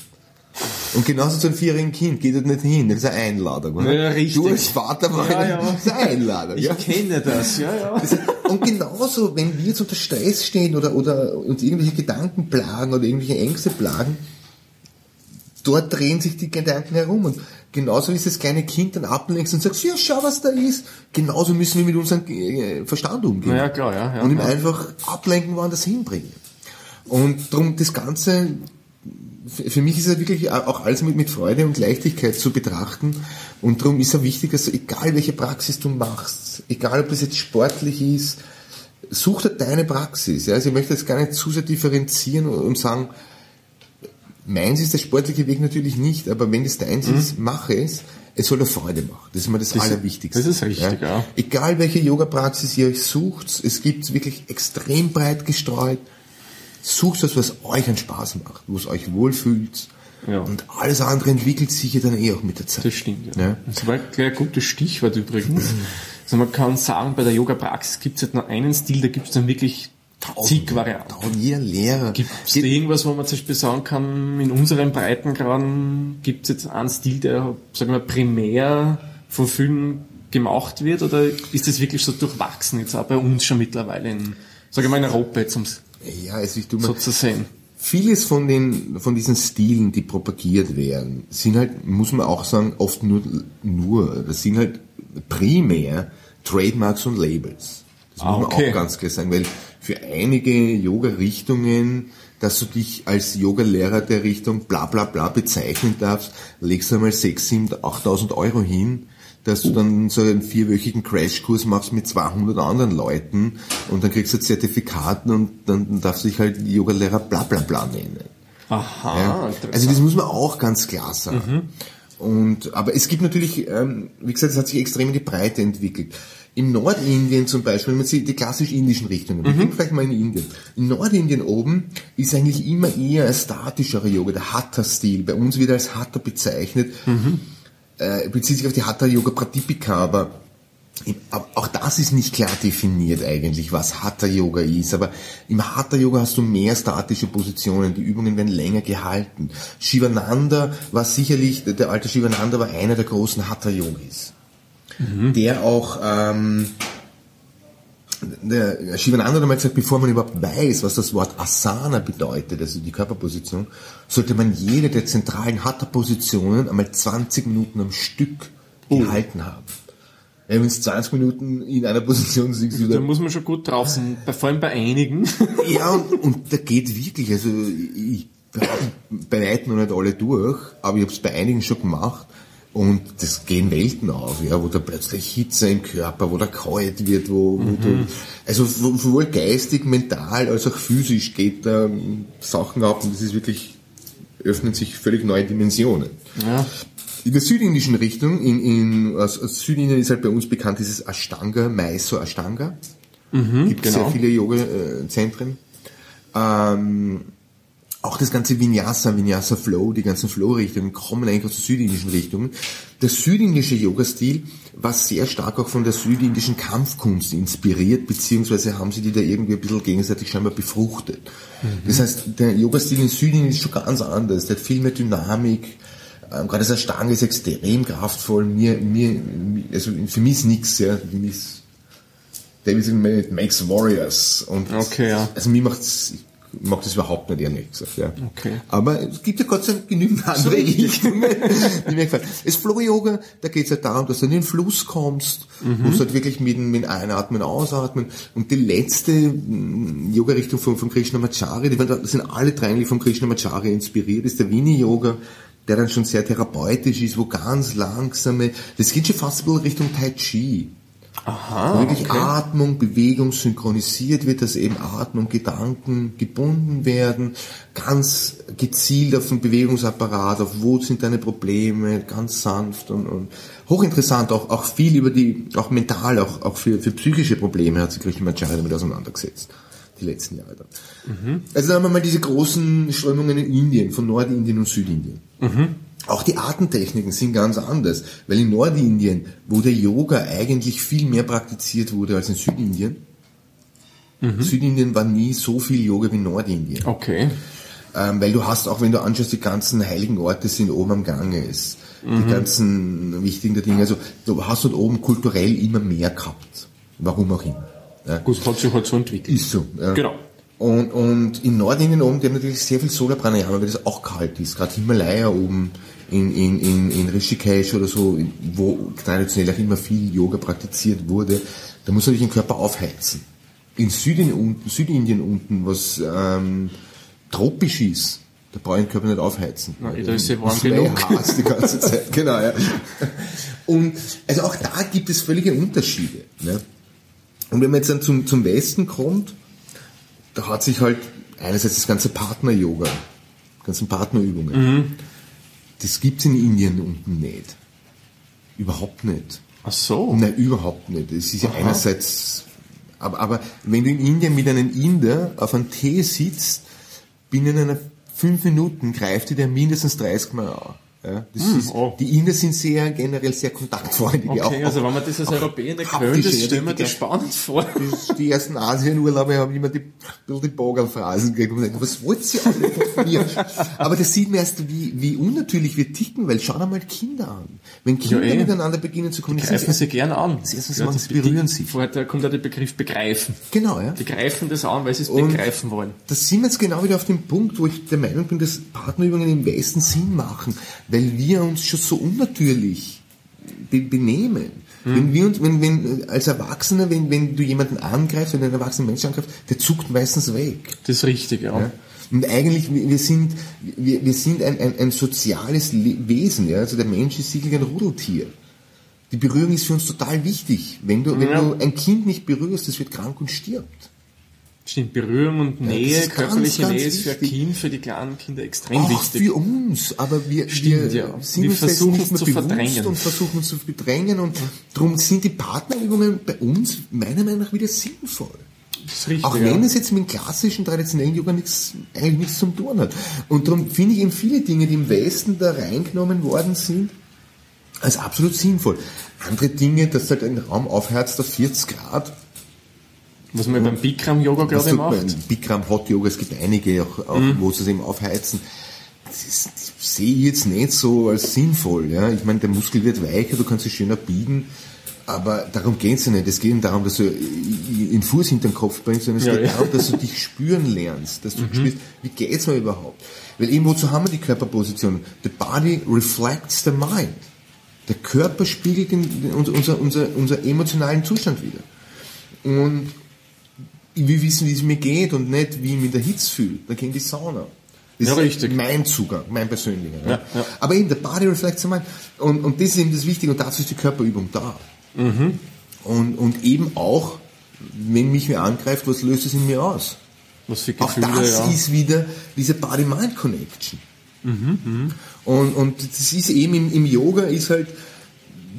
Und genauso zu einem vierjährigen Kind geht das nicht hin, das ist eine Einladung. Oder? Ja, richtig. Du als Vater war Ja, ja. das ist eine Einladung. Ich ja? kenne das, ja, ja. Das- Und genauso, wenn wir jetzt unter Stress stehen oder, oder uns irgendwelche Gedanken plagen oder irgendwelche Ängste plagen, dort drehen sich die Gedanken herum. Und genauso ist das kleine Kind dann ablenkst und sagst, ja, schau, was da ist. Genauso müssen wir mit unserem äh, Verstand umgehen. Ja, klar, ja, ja. und ihm ja. einfach ablenken, woanders hinbringen. Und darum das Ganze, für mich ist es wirklich auch alles mit, mit Freude und Leichtigkeit zu betrachten. Und darum ist es wichtig, dass egal welche Praxis du machst, egal ob das jetzt sportlich ist, such dir deine Praxis. Ja? Also ich möchte jetzt gar nicht zu sehr differenzieren und sagen, meins ist der sportliche Weg natürlich nicht, aber wenn es deins ist, mache es. Es soll dir Freude machen. Das ist immer das, Allerwichtigste. das ist richtig, ja. Egal welche Yoga-Praxis ihr euch sucht, es gibt wirklich extrem breit gestreut. Sucht was, was euch einen Spaß macht, wo es euch wohlfühlt. Ja. Und alles andere entwickelt sich ja dann eh auch mit der Zeit. Das stimmt, ja. Ja. Das war ein gutes Stichwort übrigens. Also man kann sagen, bei der Yoga-Praxis gibt es halt nur einen Stil, da gibt es dann wirklich zig Varianten. Tausend, jeder Lehrer. Gibt es da irgendwas, wo man zum Beispiel sagen kann, in unseren Breitengraden gibt es jetzt einen Stil, der, sagen wir, primär von vielen gemacht wird, oder ist das wirklich so durchwachsen jetzt auch bei uns schon mittlerweile in, sagen wir mal, in Europa jetzt, um es ja, also ich tu mal, so zu sehen? Vieles von den, von diesen Stilen, die propagiert werden, sind halt, muss man auch sagen, oft nur, nur, das sind halt primär Trademarks und Labels. Das Ah, muss man okay. auch ganz klar sagen, weil für einige Yoga-Richtungen, dass du dich als Yoga-Lehrer der Richtung bla bla bla bezeichnen darfst, legst du einmal 6, 7, 8.000 Euro hin, dass du dann so einen vierwöchigen Crashkurs machst mit 200 anderen Leuten und dann kriegst du Zertifikaten und dann darfst du dich halt Yoga-Lehrer bla bla bla nennen. Aha, Ja. Also das muss man auch ganz klar sagen. Und, aber es gibt natürlich, ähm, wie gesagt, es hat sich extrem in die Breite entwickelt. Im Nordindien zum Beispiel, wenn man sieht die klassisch indischen Richtungen, wir gehen vielleicht mal in Indien. In Nordindien oben ist eigentlich immer eher ein statischerer Yoga, der Hatha-Stil. Bei uns wird er als Hatha bezeichnet, äh, bezieht sich auf die Hatha-Yoga Pratipika, aber auch das ist nicht klar definiert eigentlich, was Hatha Yoga ist. Aber im Hatha Yoga hast du mehr statische Positionen. Die Übungen werden länger gehalten. Shivananda war sicherlich, der alte Shivananda war einer der großen Hatha Yogis. Der auch, ähm, der Shivananda hat einmal gesagt, bevor man überhaupt weiß, was das Wort Asana bedeutet, also die Körperposition, sollte man jede der zentralen Hatha-Positionen einmal 20 Minuten am Stück gehalten haben. Wenn es 20 Minuten in einer Position siehst, da wieder, muss man schon gut drauf sein, vor allem bei einigen. ja, und, und da geht wirklich, also ich habe bei weitem noch nicht alle durch, aber ich habe es bei einigen schon gemacht und das gehen Welten auf, ja, wo da plötzlich Hitze im Körper, wo da kalt wird, wo, wo du, also so- sowohl geistig, mental als auch physisch geht da ähm, Sachen ab und das ist wirklich, öffnen sich völlig neue Dimensionen. Ja. In der südindischen Richtung, in, in, aus, aus Südindien ist halt bei uns bekannt dieses Ashtanga, Mysore Ashtanga. Gibt genau. sehr viele Yoga-Zentren. Ähm, auch das ganze Vinyasa, Vinyasa Flow, die ganzen Flow-Richtungen kommen eigentlich aus der südindischen Richtung. Der südindische Yoga-Stil war sehr stark auch von der südindischen Kampfkunst inspiriert, beziehungsweise haben sie die da irgendwie ein bisschen gegenseitig scheinbar befruchtet. Das heißt, der Yoga-Stil in Südindien ist schon ganz anders. Der hat viel mehr Dynamik. Ähm, gerade das Ashtanga ist extrem kraftvoll. Mir, mir, also für mich ist nix, ja. Für mich ist David makes warriors. Und Okay, ja. Also mir macht's, mag das überhaupt nicht, ehrlich gesagt. Ja. Okay. Aber es gibt ja Gott sei Dank genügend andere Richtungen, die mir gefallen. Das Flow-Yoga, da geht es halt darum, dass du in den Fluss kommst, wo du halt wirklich mit, mit Einatmen, Ausatmen. Und die letzte mm, Yoga-Richtung von, von Krishnamacharya, die waren, sind alle drei eigentlich von Krishnamacharya inspiriert, ist der Vini-Yoga, der dann schon sehr therapeutisch ist, wo ganz langsame, das geht schon fast ein bisschen Richtung Tai Chi. Aha. Wo wirklich Atmung, Bewegung synchronisiert wird, dass eben Atmung, Gedanken gebunden werden, ganz gezielt auf den Bewegungsapparat, auf wo sind deine Probleme, ganz sanft und, und hochinteressant, auch, auch viel über die, auch mental, auch, auch für, für psychische Probleme hat sich Krishnamacharya damit auseinandergesetzt, die letzten Jahre dann. Also dann haben wir mal diese großen Strömungen in Indien, von Nordindien und Südindien. Auch die Atemtechniken sind ganz anders, weil in Nordindien, wo der Yoga eigentlich viel mehr praktiziert wurde als in Südindien, Südindien war nie so viel Yoga wie Nordindien. Okay. Ähm, weil du hast auch, wenn du anschaust, die ganzen heiligen Orte sind oben am Ganges. Die ganzen wichtigen Dinge. Also du hast dort oben kulturell immer mehr gehabt. Warum auch immer. Ja. Gut, hat sich halt so entwickelt. Ist so. Ja. Genau. Und, und in Nordindien oben, die haben natürlich sehr viel Solar Pranayama, weil das auch kalt ist. Gerade Himalaya oben in, in, in, in Rishikesh oder so, wo traditionell auch immer viel Yoga praktiziert wurde, da muss man natürlich den Körper aufheizen. In Südindien unten, Südindien unten was ähm, tropisch ist, da brauche ich den Körper nicht aufheizen. Nein, da ist ja warm genug. heiß die ganze Zeit, genau, ja. Und also auch da gibt es völlige Unterschiede. Ne? Und wenn man jetzt dann zum, zum Westen kommt, da hat sich halt einerseits das ganze Partner-Yoga, die ganzen Partnerübungen. Das gibt's in Indien unten nicht. Überhaupt nicht. Ach so. Nein, überhaupt nicht. Es ist ja einerseits, aber, aber wenn du in Indien mit einem Inder auf einem Tee sitzt, binnen einer fünf Minuten greift dir der mindestens 30 Mal an. Ja, das ist, oh. Die Inder sind sehr, generell sehr kontaktfreundlich. Okay, auch, also wenn man das als Europäer nicht gewöhnt ist, ja, stellen wir das spannend vor. die, die ersten Asienurlaube haben immer die, die Bogerphrasen gekriegt was wollt ihr alle von mir? Aber das sieht man erst, wie, wie unnatürlich wir ticken, weil schau dir mal Kinder an. Wenn Kinder eh. miteinander beginnen zu kommunizieren, Greifen sie gern an. Das erste, was Ja, sie machen, das sie berühren sich. Vorher da kommt ja der Begriff begreifen. genau, ja. Die greifen das an, weil sie es Und- begreifen wollen. Da sind wir jetzt genau wieder auf dem Punkt, wo ich der Meinung bin, dass Partnerübungen im Westen Sinn machen, weil wir uns schon so unnatürlich be benehmen. Wenn wir uns, wenn, wenn, als Erwachsener, wenn, wenn du jemanden angreifst, wenn du einen erwachsenen Menschen angreifst, der zuckt meistens weg. Das ist richtig, ja. Ja? Und eigentlich, wir sind, wir, wir sind ein, ein, ein soziales Le Wesen, ja. Also der Mensch ist sicherlich ein Rudeltier. Die Berührung ist für uns total wichtig. Wenn du, wenn Ja. du ein Kind nicht berührst, das wird krank und stirbt. Stimmt, Berührung und Nähe, das ist ganz, körperliche ganz Nähe ist für ein. Kind, für die kleinen Kinder extrem Auch wichtig. für uns, aber wir, Stimmt, wir ja. sind Wir uns versuchen es zu verdrängen. und versuchen uns zu bedrängen und darum sind die Partnerübungen bei uns meiner Meinung nach wieder sinnvoll. Richtig, Auch ja. wenn es jetzt mit dem klassischen, traditionellen Yoga nichts, eigentlich nichts zum tun hat. Und darum finde ich eben viele Dinge, die im Westen da reingenommen worden sind, als absolut sinnvoll. Andere Dinge, dass halt ein Raum aufheizt auf 40 Grad, Was man beim ich, tut man macht. Bikram Hot Yoga, es gibt einige, auch, auch wo sie es eben aufheizen. Das, ist, das sehe ich jetzt nicht so als sinnvoll. Ja? Ich meine, der Muskel wird weicher, du kannst dich schöner biegen, aber darum geht es ja nicht. Es geht nicht darum, dass du den Fuß hinter den Kopf bringst, sondern es Ja, geht ja. darum, dass du dich spüren lernst, dass du spürst, wie geht's mir überhaupt. Weil eben wozu haben wir die Körperposition? The body reflects the mind. Der Körper spiegelt den, unser, unser, unser emotionalen Zustand wieder. Und ich will wissen, wie es mir geht und nicht, wie ich mich in der Hitze fühle. Dann gehe ich in die Sauna. Das Ja, ist richtig. mein Zugang, mein persönlicher. Ja. Ja. Aber eben, der Body mind. Und, und das ist eben das Wichtige und dazu ist die Körperübung da. Mhm. Und, und eben auch, wenn mich wer angreift, was löst es in mir aus? Was für Auch Gefühle, das ja. ist wieder diese Body-Mind-Connection. Mhm, Und, und das ist eben im, im Yoga ist halt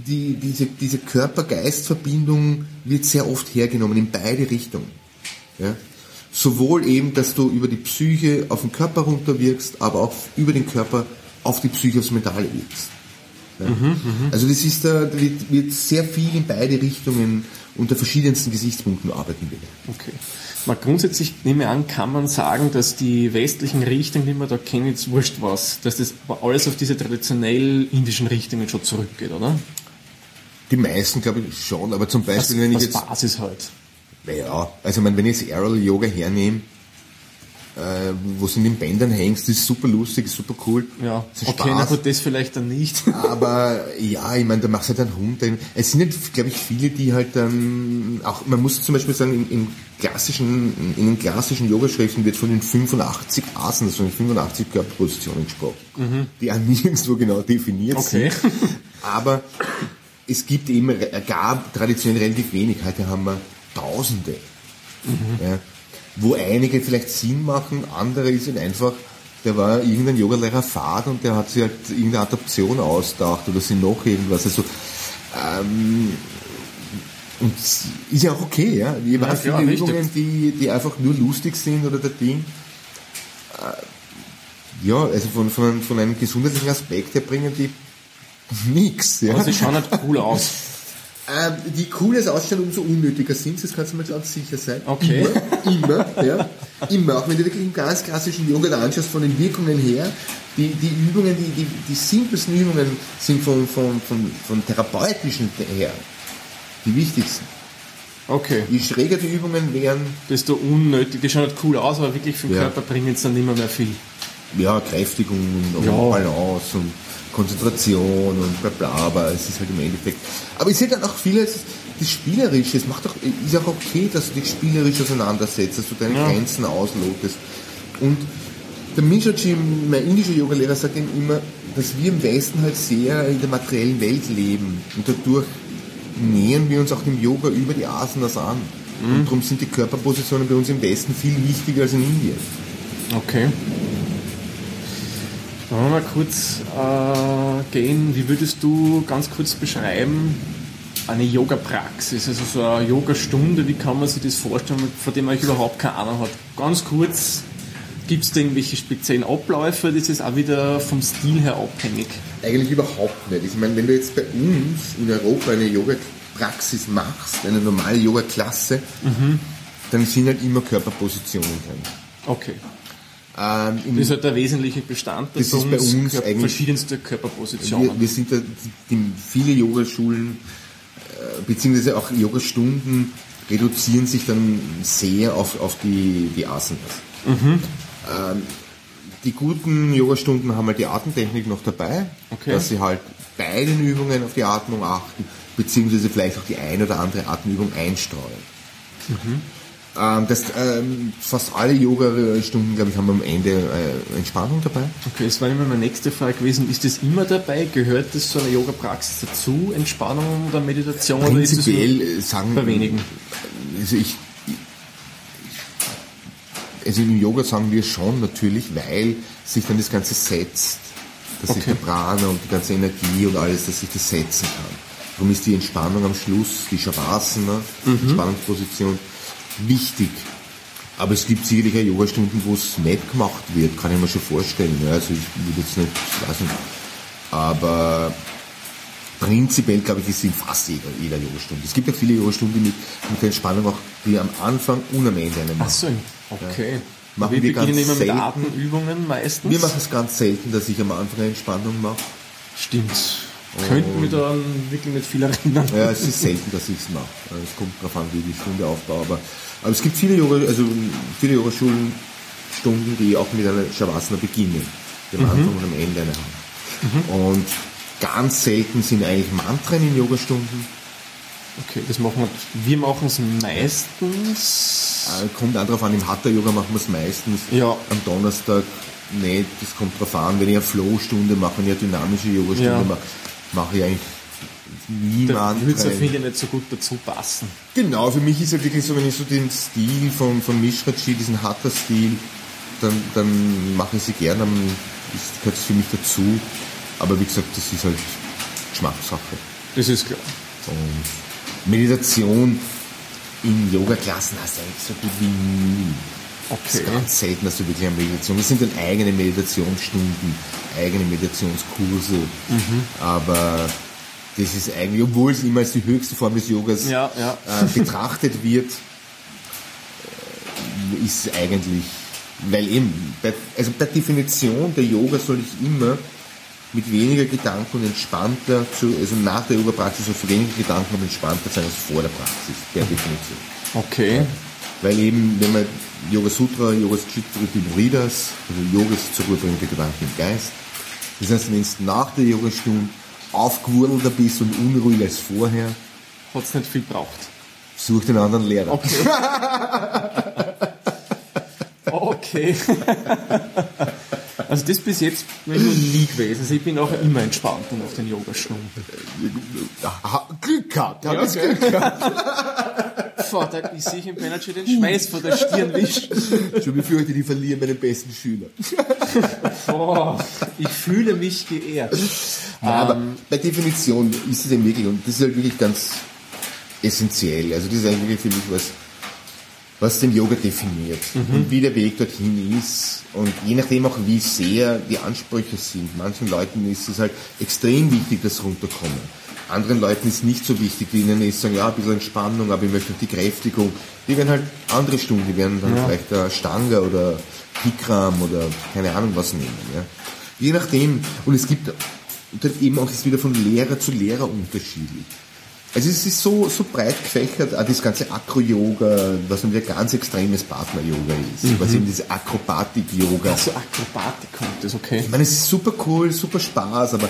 die, diese, diese Körper-Geist-Verbindung wird sehr oft hergenommen in beide Richtungen. Ja? Sowohl eben, dass du über die Psyche auf den Körper runterwirkst, aber auch über den Körper auf die Psyche, aufs Mentale wirkst. Ja? Also das ist da, da wird, wird sehr viel in beide Richtungen unter verschiedensten Gesichtspunkten arbeiten wir. Okay. Mal grundsätzlich nehme ich an, kann man sagen, dass die westlichen Richtungen, die man da kennen, jetzt wurscht was, dass das alles auf diese traditionell indischen Richtungen schon zurückgeht, oder? Die meisten glaube ich schon, aber zum Was, Beispiel, wenn ich was jetzt Basis halt. Naja, also ich meine, wenn ich jetzt Aerial Yoga hernehme, äh, wo du in den Bändern hängst, das ist super lustig, ist super cool. Ja, ist okay, na Spaß. gut, das vielleicht dann nicht. Aber ja, ich meine, da machst du halt einen Hund. Es sind halt, glaube ich, viele, die halt dann auch, man muss zum Beispiel sagen, im, im klassischen, in den klassischen Yoga-Schriften wird von den 85 Asanas, von den 85 Körperpositionen gesprochen, die auch nirgendwo genau definiert Okay. sind. Aber es gibt eben, re- gab traditionell relativ wenig. Heute haben wir Tausende. Ja, wo einige vielleicht Sinn machen, andere ist halt einfach, der war irgendein Yogalehrer fad und der hat sich halt irgendeine Adaption ausgedacht oder sie noch irgendwas. Also, ähm, und ist ja auch okay, ja. Wir Ja, klar, viele richtig. Übungen, die, die einfach nur lustig sind oder der Ding. Äh, Ja, also von, von, von einem gesundheitlichen Aspekt her bringen die nix. Ja. Aber sie schauen halt cool aus. Ähm, die cooles Ausschauen, umso unnötiger sind das kannst du mir ganz sicher sein. Okay. Immer, immer, ja. Immer. Auch wenn du wirklich im ganz klassischen Yoga da anschaust, von den Wirkungen her, die, die Übungen, die, die, die simpelsten Übungen sind von, von, von, von therapeutischen her die wichtigsten. Okay. Je schräger die Übungen wären, Desto unnötig. Die schauen halt cool aus, aber wirklich für den Ja. Körper bringen es dann mehr, mehr viel. ja, Kräftigung und Ja. Balance und Konzentration und bla bla, aber es ist halt im Endeffekt. Aber ich sehe dann auch vieles, das Spielerische, es macht auch, ist auch okay, dass du dich spielerisch auseinandersetzt, dass du deine Ja. Grenzen auslotest. Und der Minjoji, mein indischer Yogalehrer, sagt eben immer, dass wir im Westen halt sehr in der materiellen Welt leben und dadurch nähern wir uns auch dem Yoga über die Asanas an. Und darum sind die Körperpositionen bei uns im Westen viel wichtiger als in Indien. Okay. Wollen wir mal kurz äh, gehen, wie würdest du ganz kurz beschreiben eine Yoga-Praxis, also so eine Yoga-Stunde, wie kann man sich das vorstellen, von dem man überhaupt keine Ahnung hat? Ganz kurz, gibt es da irgendwelche speziellen Abläufe, das ist auch wieder vom Stil her abhängig? Eigentlich überhaupt nicht. Ich meine, wenn du jetzt bei uns in Europa eine Yoga-Praxis machst, eine normale Yoga-Klasse, dann sind halt immer Körperpositionen drin. Okay. Ähm, Das ist halt der wesentliche Bestandteil Das ist bei uns Körper- eigentlich- verschiedenste Körperpositionen. wir, wir sind da, die, viele Yogaschulen, äh, beziehungsweise auch Yogastunden reduzieren sich dann sehr auf, auf die, die Asanas. Ähm, die guten Yogastunden haben halt die Atemtechnik noch dabei, Okay. dass sie halt bei den Übungen auf die Atmung achten, beziehungsweise vielleicht auch die ein oder andere Atemübung einstreuen. Ähm, das, ähm, fast alle Yoga-Stunden, glaube ich, haben am Ende äh, Entspannung dabei. Okay, das war immer meine nächste Frage gewesen. Ist das immer dabei? Gehört das zu einer Yoga-Praxis dazu? Entspannung oder Meditation? oder ist Prinzipiell äh, sagen bei wenigen? Also ich, also im Yoga sagen wir schon natürlich, weil sich dann das Ganze setzt, dass sich Okay. der Prana und die ganze Energie und alles, dass sich das setzen kann. Darum ist die Entspannung am Schluss, die Shavasana, Mhm. Entspannungsposition, wichtig. Aber es gibt sicherlich auch Yogastunden, wo es nicht gemacht wird, kann ich mir schon vorstellen. Ja, also ich würde jetzt nicht, ich weiß nicht. Aber prinzipiell, glaube ich, ist in fast jeder, jeder Yogastunde. Es gibt ja viele Yogastunden mit, mit der Entspannung auch, die am Anfang und am Ende eine Ach machen. so, okay. Machen wir wir beginnen ganz immer mit. Atemübungen meistens. Wir machen es ganz selten, dass ich am Anfang eine Entspannung mache. Stimmt. Könnten wir da wirklich nicht viel erinnern. Ja, es ist selten, dass ich es mache. Es kommt darauf an, wie ich die Stunde aufbaue. Aber, aber es gibt viele Yoga, also viele Yogaschulen, Stunden, die auch mit einer Shavasana beginnen. Die am Anfang und am Ende eine haben. Und ganz selten sind eigentlich Mantren in Yogastunden. Okay, das machen wir. Wir machen es meistens. Äh, Kommt auch darauf an, im Hatha-Yoga machen wir es meistens. Ja. Am Donnerstag nicht, das kommt darauf an. Wenn ich eine Flow-Stunde mache, wenn ich eine dynamische Yogastunde Ja. mache, mache ich eigentlich nie Da würde es auf Fall nicht so gut dazu passen. Genau, für mich ist es wirklich so, wenn ich so den Stil von, von Mishraji, diesen Hatha-Stil, dann, dann mache ich sie gern, dann ist, gehört es für mich dazu. Aber wie gesagt, das ist halt Geschmackssache. Das ist klar. Und Meditation in Yoga-Klassen hast du eigentlich so gut wie nie. Es Okay. ist ganz selten, dass du wirklich eine Meditation. Das sind dann eigene Meditationsstunden, eigene Meditationskurse. Aber das ist eigentlich, obwohl es immer als die höchste Form des Yogas Ja, ja. Äh, betrachtet wird, äh, ist eigentlich, weil eben, bei, also per Definition der Yoga soll ich immer mit weniger Gedanken und entspannter, zu, also nach der Yoga-Praxis soll für weniger Gedanken und entspannter sein als vor der Praxis, per Definition. Okay. Weil eben, wenn man Yoga Sutra, Yoga Chitriti Vridas, also Yoga ist zur Ruhe bringt der Gedanken im Geist. Das heißt, wenn du nach der Yogastunde aufgewurdelter bist und unruhiger als vorher, Hat's nicht viel braucht. such den anderen Lehrer. Okay. okay. Also das bis jetzt bin ich noch nie gewesen. Also ich bin auch immer entspannt nach den Yogastunden. Aha, Glück gehabt, hab Ja, gell? Glück gehabt. Vater, ich sehe im schon den Schweiß von der Stirn wischen. Schon befürchte, die verlieren meinen besten Schüler. Boah, ich fühle mich geehrt. Ja, aber bei Definition ist es eben wirklich, und das ist halt wirklich ganz essentiell. Also das ist eigentlich für mich was, was den Yoga definiert und wie der Weg dorthin ist und je nachdem auch wie sehr die Ansprüche sind. Manchen Leuten ist es halt extrem wichtig, das runterkommen. Anderen Leuten ist nicht so wichtig, die ihnen ist sagen, ja, ein bisschen Entspannung, aber ich möchte die Kräftigung. Die werden halt andere Stunden, die werden dann vielleicht äh, Stanga oder Bikram oder keine Ahnung was nehmen. Ja. Je nachdem, und es gibt dann eben auch ist wieder von Lehrer zu Lehrer unterschiedlich. Also es ist so, so breit gefächert, auch das ganze Akro-Yoga, was wieder ganz extremes Partner-Yoga ist, was eben diese Akrobatik-Yoga. Also Akrobatik kommt das, okay. Ich meine, es ist super cool, super Spaß, aber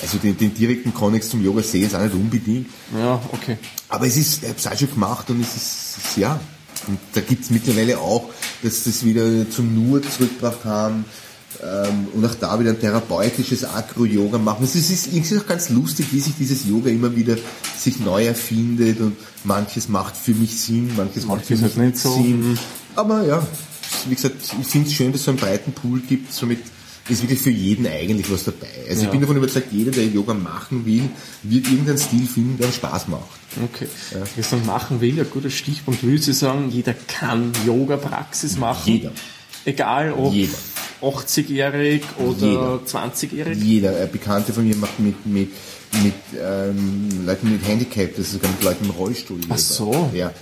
also den, den direkten Konnex zum Yoga sehe ich jetzt auch nicht unbedingt. Ja, okay. Aber es ist, ich habe es auch schon gemacht und es ist, ja. Und da gibt es mittlerweile auch, dass das wieder zum Nur zurückgebracht haben ähm, und auch da wieder ein therapeutisches Akro-Yoga machen. Es ist, es ist irgendwie auch ganz lustig, wie sich dieses Yoga immer wieder sich neu erfindet und manches macht für mich Sinn, manches macht für mich nicht so. Sinn. Aber ja, wie gesagt, ich finde es schön, dass es so einen breiten Pool gibt, somit ist wirklich für jeden eigentlich was dabei. Also ich Ja. bin davon überzeugt, jeder, der Yoga machen will, wird irgendeinen Stil finden, der Spaß macht. Okay. Jetzt dann machen will, ein guter Stichpunkt, würdest du sagen, jeder kann Yoga-Praxis machen? Jeder. Egal ob Jeder. 80-jährig oder Jeder. 20-jährig? Jeder, ein Bekannter von mir macht mit, mit, mit ähm, Leuten mit Handicap, das ist sogar mit Leuten im Rollstuhl. Ach so. Ja.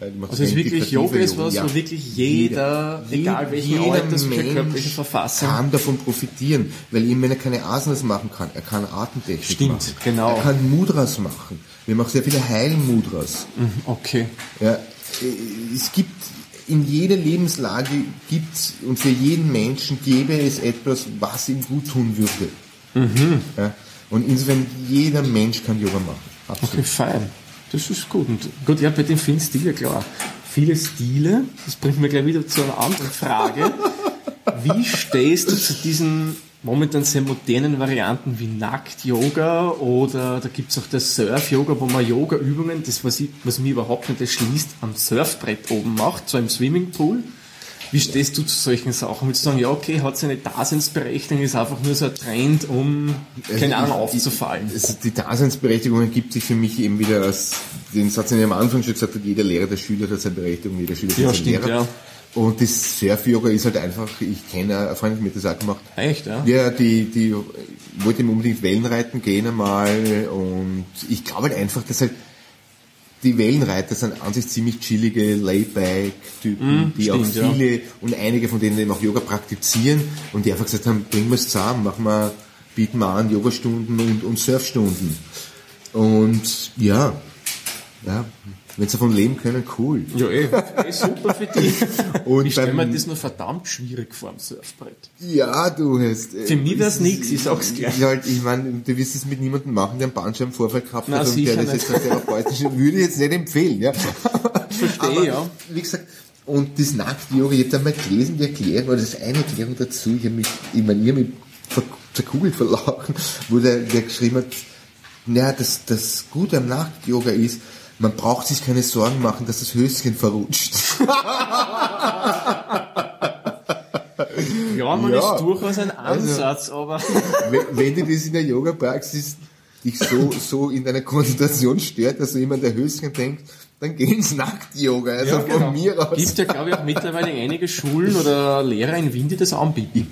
Ja, Also es ist wirklich Yoga ist was, Ja. wo wirklich jeder, egal Jeder Alters, welcher Mensch körperlichen Verfassung, kann davon profitieren, weil eben wenn er keine Asanas machen kann, er kann Atemtechnik Stimmt, machen. genau. Er kann Mudras machen. Wir machen sehr viele Heilmudras. okay. Ja, es gibt in jeder Lebenslage gibt's und für jeden Menschen gäbe es etwas, was ihm gut tun würde. Mhm. Ja, und insofern jeder Mensch kann Yoga machen. Okay, Absolut. fein. Das ist gut. Und gut, ja, bei den vielen Stilen, klar. Viele Stile, das bringt mir gleich wieder zu einer anderen Frage. Wie stehst du zu diesen momentan sehr modernen Varianten wie Nackt-Yoga oder da gibt's auch das Surf-Yoga, wo man Yoga-Übungen, das was, ich, was mir überhaupt nicht erschließt, am Surfbrett oben macht, so im Swimmingpool. Wie stehst du zu solchen Sachen? Willst du sagen, ja, okay, hat seine Daseinsberechnung, ist einfach nur so ein Trend, um, keine Ahnung, Also, aufzufallen? Es- Die Daseinsberechtigung ergibt sich für mich eben wieder als den Satz, den ich am Anfang schon gesagt habe, jeder Lehrer, der Schüler hat seine Berechtigung, jeder Schüler hat Ja, seinen stimmt, Lehrer. ja. Und das Surf-Yoga ist halt einfach, ich kenne eine Freundin, die hat das auch gemacht. Echt, ja? Ja, die, die wollte ihm unbedingt Wellenreiten gehen einmal und ich glaube halt einfach, dass halt die Wellenreiter sind an sich ziemlich chillige Layback-Typen, die auch Mhm, stimmt, ja. viele und einige von denen eben auch Yoga praktizieren und die einfach gesagt haben, bringen wir es zusammen, machen wir, bieten wir an Yogastunden und, und Surfstunden. Und ja, ja, wenn sie davon leben können, cool. Ja, eh, eh super für dich. Und ich stelle mir das nur verdammt schwierig vor am Surfbrett. Ja, du hast. äh, Für mich wär's es- nix, ich sag's gleich. Ja, halt, ich meine, du wirst es mit niemandem machen, der einen Bandscheibenvorfall gehabt hat und der das jetzt therapeutisch würde ich jetzt nicht empfehlen, ja. Verstehe, ja. Wie gesagt, und das Nackt-Yoga, ich habe da mal gelesen, die Erklärung, oder das ist eine Erklärung dazu, ich habe mich, ich meine, ich hab mich ver- zerkugelt vor Lachen, wo der, der geschrieben hat, naja, das, das Gute am Nackt-Yoga ist, man braucht sich keine Sorgen machen, dass das Höschen verrutscht. Ja, man Ja. ist durchaus ein Ansatz, aber wenn, wenn dir das in der Yoga-Praxis dich so, so in deiner Konzentration stört, dass du immer an der Höschen denkst, dann geh ins Nackt-Yoga. Also von mir aus. Gibt ja, glaube ich, auch mittlerweile einige Schulen oder Lehrer in Wien, die das anbieten.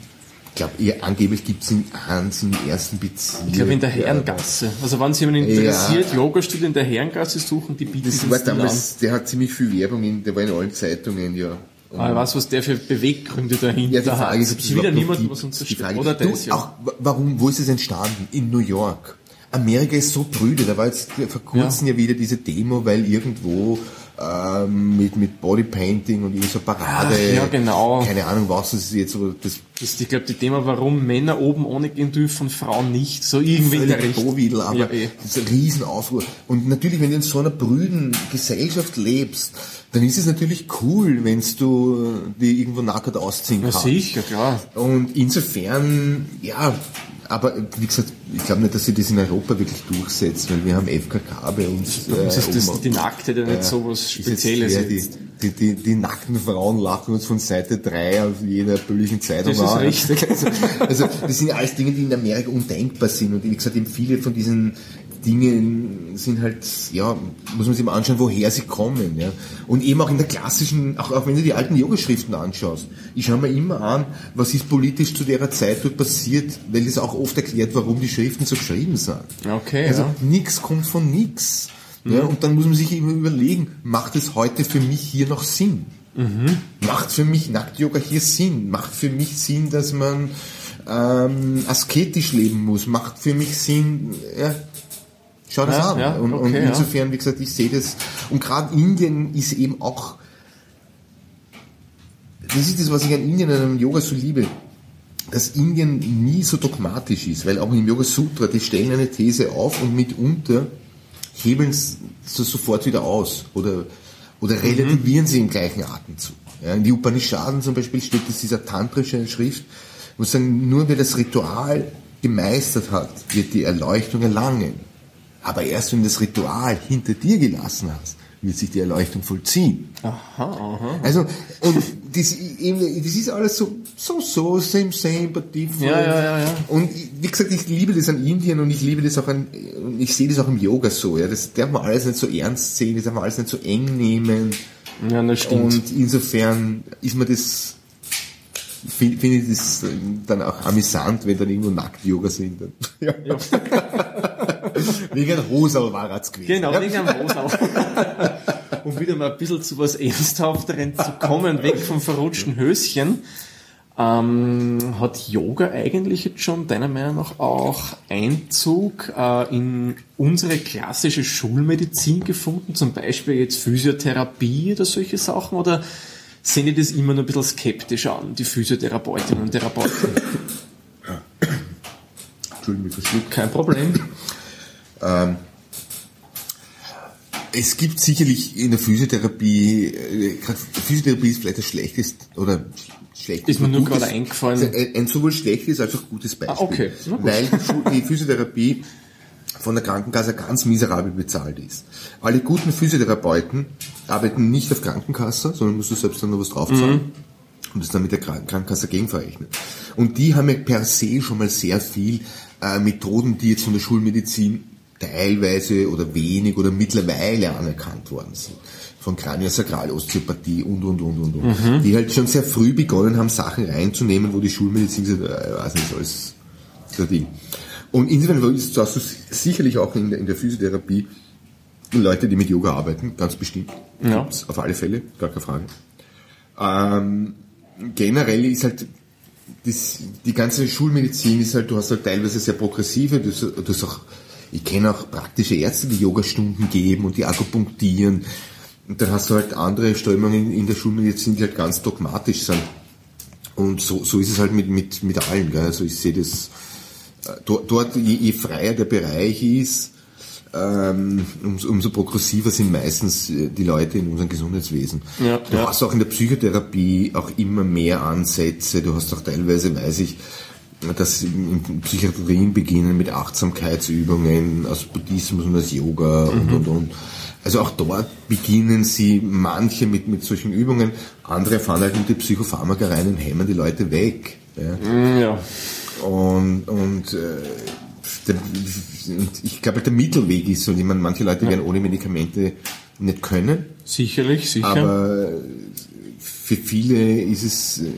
Ich glaube, angeblich gibt's in Hans im ersten Bezirk. Ich glaube, in der Herrengasse. Also, wenn sich jemand interessiert, Yoga-Studio in der Herrengasse suchen, die bieten Das war Stil an. damals, der hat ziemlich viel Werbung in, der war in allen Zeitungen, ja. Und Aber ich weiß, was der für Beweggründe dahinter ja, die Frage hat. ist, ob es wieder niemand, gibt. was uns zerstört. Oder du, das, ja. Auch, wa- warum, wo ist es entstanden? In New York. Amerika ist so brüde. Da war jetzt vor kurzem ja, wieder diese Demo, weil irgendwo ähm, mit, mit Bodypainting und so Parade. Ach, ja, genau. Keine Ahnung, was das ist jetzt, aber das Das ich glaube, die Thema, warum Männer oben ohne gehen dürfen und Frauen nicht. So irgendwie in der Richtung. Bovidel, aber Ja, eh. das ist ein Riesenaufruhr. Und natürlich, wenn du in so einer brüden Gesellschaft lebst, dann ist es natürlich cool, wenn du die irgendwo nackt ausziehen kannst. sicher, klar. Und insofern, ja, aber wie gesagt, ich glaube nicht, dass sich das in Europa wirklich durchsetzt, weil wir haben FKK bei uns. äh, Das ist das, oben. die Nackte, ja nicht so was Ist jetzt Spezielles. die, die, die, die nackten Frauen lachen uns von Seite 3 auf jeder böllischen Zeitung Das ist an. richtig. Also, also das sind alles Dinge, die in Amerika undenkbar sind. Und wie gesagt, eben viele von diesen Dingen sind halt, ja, muss man sich mal anschauen, woher sie kommen. Ja. Und eben auch in der klassischen, auch, auch wenn du die alten Yoga-Schriften anschaust, ich schaue mir immer an, was ist politisch zu der Zeit dort passiert, weil das auch oft erklärt, warum die Schriften so geschrieben sind. Okay, Also ja. nichts kommt von nix. Ja, und dann muss man sich immer überlegen, macht es heute für mich hier noch Sinn? Macht für mich Nackt-Yoga hier Sinn? Macht für mich Sinn, dass man ähm, asketisch leben muss? Macht für mich Sinn, ja, schau das Ja, an. ja, und, und okay, ja. insofern, wie gesagt, ich sehe das, und gerade Indien ist eben auch, das ist das, was ich an Indien und am Yoga so liebe, dass Indien nie so dogmatisch ist, weil auch im Yoga Sutra, die stellen eine These auf und mitunter hebeln so sofort wieder aus oder, oder relativieren sie im gleichen Atemzug. Ja, in die Upanishaden zum Beispiel steht es dieser tantrische Schrift, wo sie sagen, nur wer das Ritual gemeistert hat, wird die Erleuchtung erlangen. Aber erst wenn du das Ritual hinter dir gelassen hast, wird sich die Erleuchtung vollziehen. Aha, aha. Also, und das, eben, das ist alles so, so, so, same, same, but different. Ja, ja, ja, ja. Und wie gesagt, ich liebe das an Indien und ich liebe das auch an, und ich sehe das auch im Yoga so, ja. Das darf man alles nicht so ernst sehen, das darf man alles nicht so eng nehmen. Ja, das stimmt. Und insofern ist mir das, finde find ich das dann auch amüsant, wenn dann irgendwo Nackt-Yoga sind. Dann. Ja. Wegen ein Hosal war es gewesen. Genau, ja. wegen einem Rosau. um wieder mal ein bisschen zu was Ernsthafteren zu kommen, weg vom verrutschten Höschen. Ähm, hat Yoga eigentlich jetzt schon deiner Meinung nach auch Einzug äh, in unsere klassische Schulmedizin gefunden? Zum Beispiel jetzt Physiotherapie oder solche Sachen? Oder sehen die das immer nur ein bisschen skeptisch an, die Physiotherapeutinnen und Therapeuten? Entschuldigung, ich verschluckt. Kein Problem. Es gibt sicherlich in der Physiotherapie, äh, Physiotherapie ist vielleicht das schlechteste oder schlecht Ist mir nur gutes- gerade eingefallen. Ein, ein sowohl schlechtes als auch gutes Beispiel. Ah, okay. Weil die Physiotherapie von der Krankenkasse ganz miserabel bezahlt ist. Alle guten Physiotherapeuten arbeiten nicht auf Krankenkasse, sondern musst du selbst dann noch was draufzahlen. Mhm. Und das dann mit der Kranken- Krankenkasse gegenverrechnen. Und die haben ja per se schon mal sehr viel äh, Methoden, die jetzt von der Schulmedizin teilweise oder wenig oder mittlerweile anerkannt worden sind. Von Kraniosakralosteopathie und, und, und, und, und. Die halt schon sehr früh begonnen haben, Sachen reinzunehmen, wo die Schulmedizin gesagt hat, äh, weiß nicht, alles so Ding. Und insofern hast du sicherlich auch in der, in der Physiotherapie Leute, die mit Yoga arbeiten, ganz bestimmt. Ja. Gibt's auf alle Fälle, gar keine Frage. Ähm, generell ist halt das, die ganze Schulmedizin ist halt, du hast halt teilweise sehr progressive, du hast, du hast auch, ich kenne auch praktische Ärzte, die Yogastunden geben und die akupunktieren. Und dann hast du halt andere Strömungen in der Schulmedizin, die halt ganz dogmatisch sind. Und so, so ist es halt mit, mit, mit allem. Gell? Also ich sehe das, äh, dort, dort je, je freier der Bereich ist, ähm, umso, umso progressiver sind meistens äh, die Leute in unserem Gesundheitswesen. Ja, du ja. hast auch in der Psychotherapie auch immer mehr Ansätze. Du hast auch teilweise, weiß ich, dass in Psychiatrien beginnen mit Achtsamkeitsübungen aus Buddhismus und aus Yoga und, Mhm. und, und. Also auch dort beginnen sie manche mit, mit solchen Übungen, andere fahren halt mit die Psychopharmaka rein und hämmern die Leute weg. Ja. Ja. Und, und, äh, der, und ich glaube, halt der Mittelweg ist so, ich meine, manche Leute werden ohne Medikamente nicht können, Sicherlich, sicher. aber für viele ist es äh,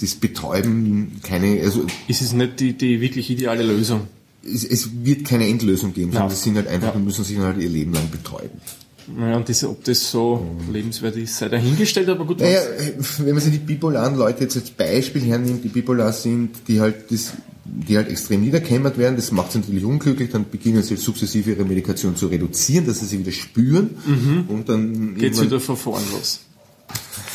das Betäuben keine, also ist es nicht die, die wirklich ideale Lösung? es, es wird keine Endlösung geben, sondern sie sind halt einfach, Ja. müssen sich halt ihr Leben lang betäuben. Naja, und das, ob das so lebenswert ist, sei dahingestellt, aber gut. Naja, wenn man sich die bipolaren Leute jetzt als Beispiel hernimmt, die bipolar sind, die halt das die halt extrem niederkämmert werden. Das macht sie natürlich unglücklich. Dann beginnen sie sukzessive ihre Medikation zu reduzieren, dass sie sie wieder spüren. Und dann Geht's wieder von vorn los.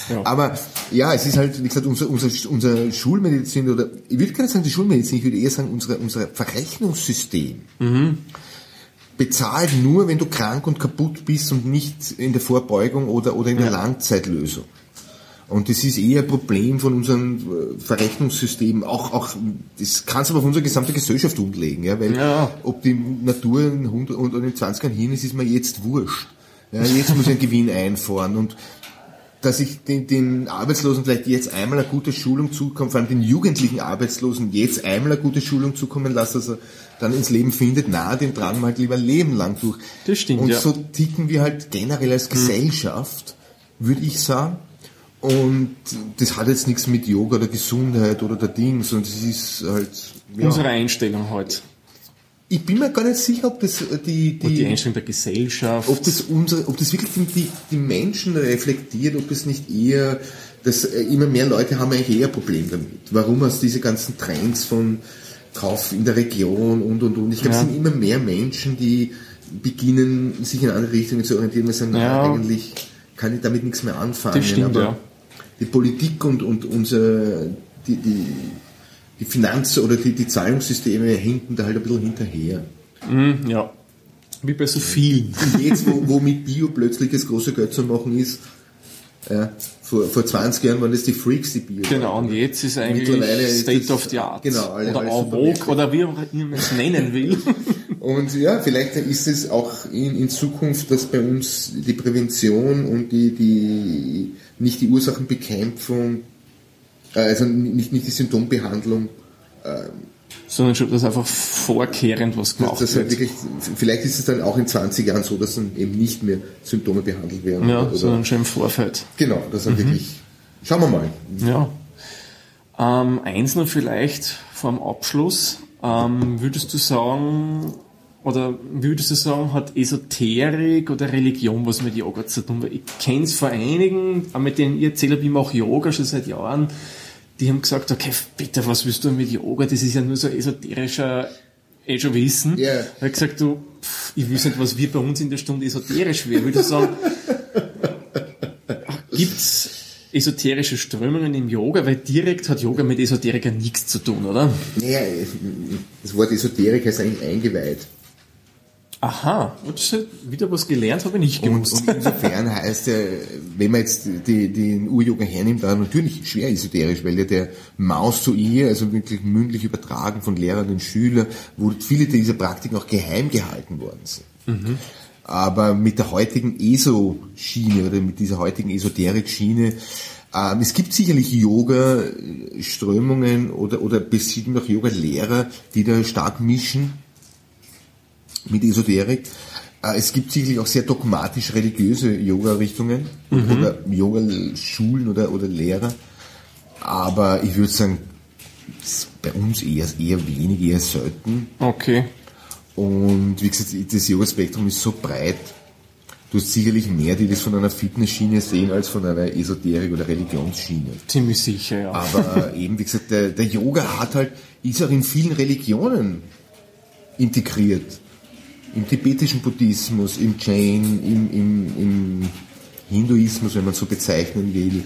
Ja. aber ja, es ist halt, wie gesagt, unser, unser, unser Schulmedizin oder ich würde gar nicht sagen die Schulmedizin, ich würde eher sagen unser, unser Verrechnungssystem bezahlt nur, wenn du krank und kaputt bist und nicht in der Vorbeugung oder, oder in der Langzeitlösung. Und das ist eher ein Problem von unserem äh, Verrechnungssystem. Auch, auch, das kannst du aber auf unsere gesamte Gesellschaft umlegen, ja, weil Ja. ob die Natur in 100 und in 20 Jahren hin ist, ist mir jetzt wurscht. Ja, jetzt muss ich einen Gewinn einfahren und dass ich den, den Arbeitslosen vielleicht jetzt einmal eine gute Schulung zukommt, vor allem den jugendlichen Arbeitslosen jetzt einmal eine gute Schulung zukommen lasse, dass er dann ins Leben findet, na, den tragen wir halt lieber ein Leben lang durch. Das stimmt, Und ja. so ticken wir halt generell als Gesellschaft, würde ich sagen. Und das hat jetzt nichts mit Yoga oder Gesundheit oder der Ding, sondern das ist halt, ja. Unsere Einstellung heute. Ich bin mir gar nicht sicher, ob das äh, die, Und die die, Einstellung der Gesellschaft. ob das unsere, ob das wirklich die, die Menschen reflektiert, ob das nicht eher, dass äh, immer mehr Leute haben eigentlich eher ein Problem damit. Warum aus diese ganzen Trends von Kauf in der Region und und und. Ich glaube, Ja. es sind immer mehr Menschen, die beginnen, sich in andere Richtungen zu orientieren und sagen, Ja. na, eigentlich kann ich damit nichts mehr anfangen. Das stimmt, aber ja. die Politik und, und unser, die, die, die Finanz- oder die, die Zahlungssysteme hinken da halt ein bisschen hinterher. Mhm, ja. Wie bei so vielen. Und jetzt, wo, wo mit Bio plötzlich das große Geld zu machen ist, ja, vor, vor 20 Jahren waren das die Freaks, die Bio. Genau, und jetzt ist eigentlich Mittlerweile ist State das- of the Art. genau, alle- oder Supermärkte. oder wie man es nennen will. Und ja, vielleicht ist es auch in, in Zukunft, dass bei uns die Prävention und die, die nicht die Ursachenbekämpfung, äh, also nicht, nicht die Symptombehandlung, Sondern schon, dass einfach vorkehrend was gemacht das halt wird. wirklich, vielleicht ist es dann auch in 20 Jahren so, dass dann eben nicht mehr Symptome behandelt werden. Ja, oder, sondern schon im Vorfeld. genau, das dann wirklich, schauen wir mal. Ja. Ähm, eins noch vielleicht vorm Abschluss. Ähm, würdest du sagen, oder würdest du sagen, hat Esoterik oder Religion was mit Yoga zu tun? Ich kenne es vor einigen, auch mit denen ich erzähle, ich mache Yoga schon seit Jahren, die haben gesagt, okay, bitte, was willst du mit Yoga? Das ist ja nur so esoterischer, eh schon wissen. Ja. Ich habe gesagt, du, pff, ich weiß nicht, was wir bei uns in der Stunde esoterisch wäre. Würde sagen, gibt's esoterische Strömungen im Yoga? Weil direkt hat Yoga mit Esoteriker nichts zu tun, oder? Naja, das Wort Esoterik heißt eigentlich eingeweiht. Aha, und wieder was gelernt, habe ich nicht Und, gewusst. und insofern heißt ja, wenn man jetzt die, den Ur-Yoga hernimmt, dann natürlich schwer esoterisch, weil ja der Maus zu ihr, also wirklich mündlich übertragen von Lehrern und Schülern, wo viele dieser Praktiken auch geheim gehalten worden sind. Aber mit der heutigen ESO-Schiene oder mit dieser heutigen Esoterik-Schiene, ähm, es gibt sicherlich Yoga-Strömungen oder, oder bestimmt auch Yoga-Lehrer, die da stark mischen mit Esoterik. Äh, Es gibt sicherlich auch sehr dogmatisch religiöse Yoga-Richtungen oder Yoga-Schulen oder, oder Lehrer. Aber ich würde sagen, bei uns eher, eher wenig, eher selten. Okay. Und wie gesagt, das Yoga-Spektrum ist so breit. Du hast sicherlich mehr, die das von einer Fitnessschiene sehen, als von einer Esoterik- oder Religionsschiene. Ziemlich sicher, ja. Aber eben, wie gesagt, der, der Yoga hat halt, ist auch in vielen Religionen integriert. Im tibetischen Buddhismus, im Jain, im, im, im Hinduismus, wenn man so bezeichnen will.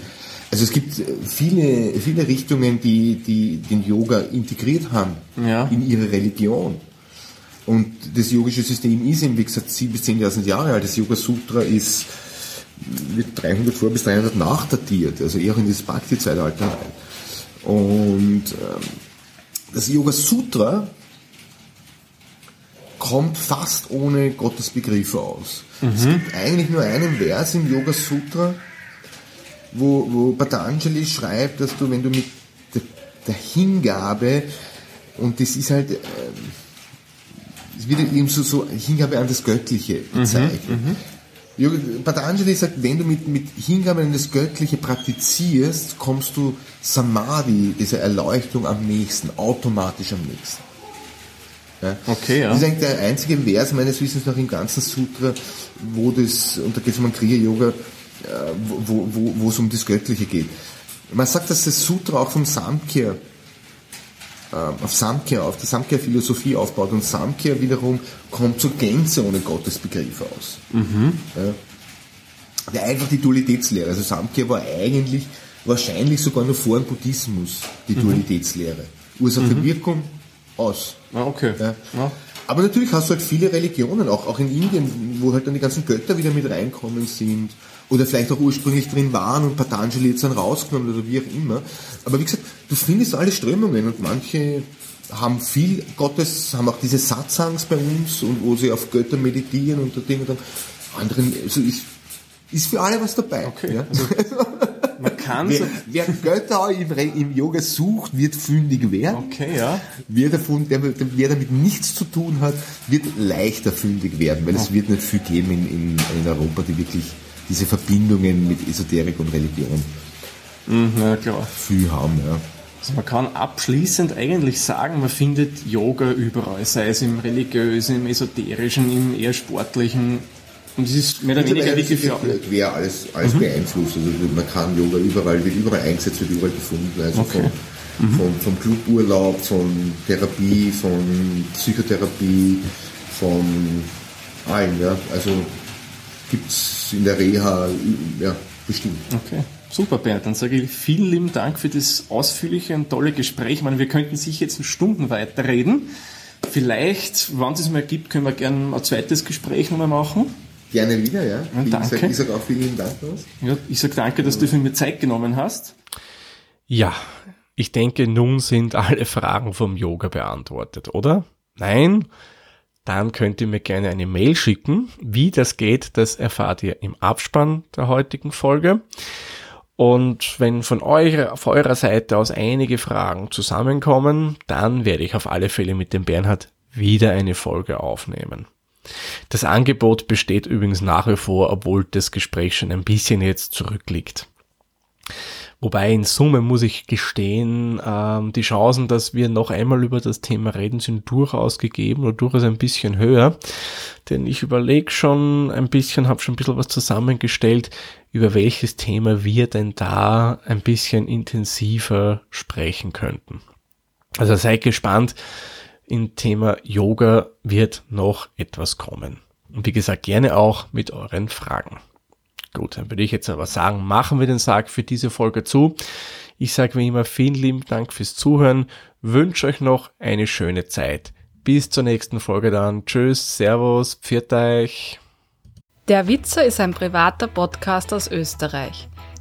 Also es gibt viele, viele Richtungen, die, die den Yoga integriert haben Ja. in ihre Religion. Und das yogische System ist eben, wie gesagt, 7.000 bis 10.000 Jahre alt. Das Yoga Sutra ist wird 300 vor bis 300 nachdatiert, also eher in das Bhakti-Zeitalter rein. Und ähm, das Yoga Sutra kommt fast ohne Gottesbegriffe aus. Es gibt eigentlich nur einen Vers im Yoga Sutra, wo, wo Patanjali schreibt, dass du, wenn du mit der, der Hingabe, und das ist halt, ähm, es wird eben so, so Hingabe an das Göttliche bezeichnet. Yoga- Patanjali sagt, wenn du mit, mit Hingabe an das Göttliche praktizierst, kommst du Samadhi, dieser Erleuchtung am nächsten, automatisch am nächsten. Ja. Okay, ja. Das ist eigentlich der einzige Vers meines Wissens nach im ganzen Sutra, wo das, und da geht es um Kriya-Yoga, äh, wo, wo, wo es um das Göttliche geht. Man sagt, dass das Sutra auch vom Samkhya ähm, auf Samkhya, auf die Samkhya-Philosophie aufbaut und Samkhya wiederum kommt zur Gänze ohne Gottesbegriff aus. Ja. Der einfach die Dualitätslehre, also Samkhya war eigentlich wahrscheinlich sogar noch vor dem Buddhismus die Dualitätslehre. Ursache, Wirkung, aus. Ah, okay. Ja. Ja. Aber natürlich hast du halt viele Religionen, auch, auch in Indien, wo halt dann die ganzen Götter wieder mit reinkommen sind. Oder vielleicht auch ursprünglich drin waren und Patanjali jetzt dann rausgenommen oder wie auch immer. Aber wie gesagt, du findest alle Strömungen und manche haben viel Gottes, haben auch diese Satsangs bei uns und wo sie auf Götter meditieren und da Dinge dann. Anderen, also ist, ist für alle was dabei. Okay. Ja? Also, man kann Wer, so, wer Götter im, im Yoga sucht, wird fündig werden. okay, ja. Wer, davon, der, wer damit nichts zu tun hat, wird leichter fündig werden, weil es wird nicht viel geben in, in, in Europa, die wirklich diese Verbindungen mit Esoterik und Religion Mhm, na klar. viel haben. Ja. Also man kann abschließend eigentlich sagen, man findet Yoga überall, sei es im religiösen, im esoterischen, im eher sportlichen. Und es ist mehr oder weniger wirklich für quer alles, alles beeinflusst. Also man kann Yoga überall, wird überall eingesetzt, wird überall gefunden. Also Okay. vom, vom, vom Cluburlaub, von Therapie, von Psychotherapie, von allem. Ja. Also gibt's in der Reha, ja, bestimmt. Okay, super Bernd. Dann sage ich vielen lieben Dank für das ausführliche und tolle Gespräch. Ich meine, wir könnten sich jetzt Stunden weiterreden. Vielleicht, wenn es mal gibt, können wir gerne ein zweites Gespräch nochmal machen. Gerne wieder, ja. Wie danke. gesagt, ich sage auch vielen Dank. Ja, ich sage danke, dass du für mir Zeit genommen hast. Ja, ich denke, nun sind alle Fragen vom Yoga beantwortet, oder? Nein? Dann könnt ihr mir gerne eine Mail schicken. Wie das geht, das erfahrt ihr im Abspann der heutigen Folge. Und wenn von eurer, auf eurer Seite aus einige Fragen zusammenkommen, dann werde ich auf alle Fälle mit dem Bernhard wieder eine Folge aufnehmen. Das Angebot besteht übrigens nach wie vor, obwohl das Gespräch schon ein bisschen jetzt zurückliegt. Wobei in Summe muss ich gestehen, ähm, die Chancen, dass wir noch einmal über das Thema reden, sind durchaus gegeben oder durchaus ein bisschen höher. Denn ich überlege schon ein bisschen, habe schon ein bisschen was zusammengestellt, über welches Thema wir denn da ein bisschen intensiver sprechen könnten. Also seid gespannt, im Thema Yoga wird noch etwas kommen. Und wie gesagt, gerne auch mit euren Fragen. Gut, dann würde ich jetzt aber sagen, machen wir den Sarg für diese Folge zu. Ich sage wie immer vielen lieben Dank fürs Zuhören, wünsche euch noch eine schöne Zeit. Bis zur nächsten Folge dann. Tschüss, Servus, pfiat euch. Der Witzer ist ein privater Podcast aus Österreich.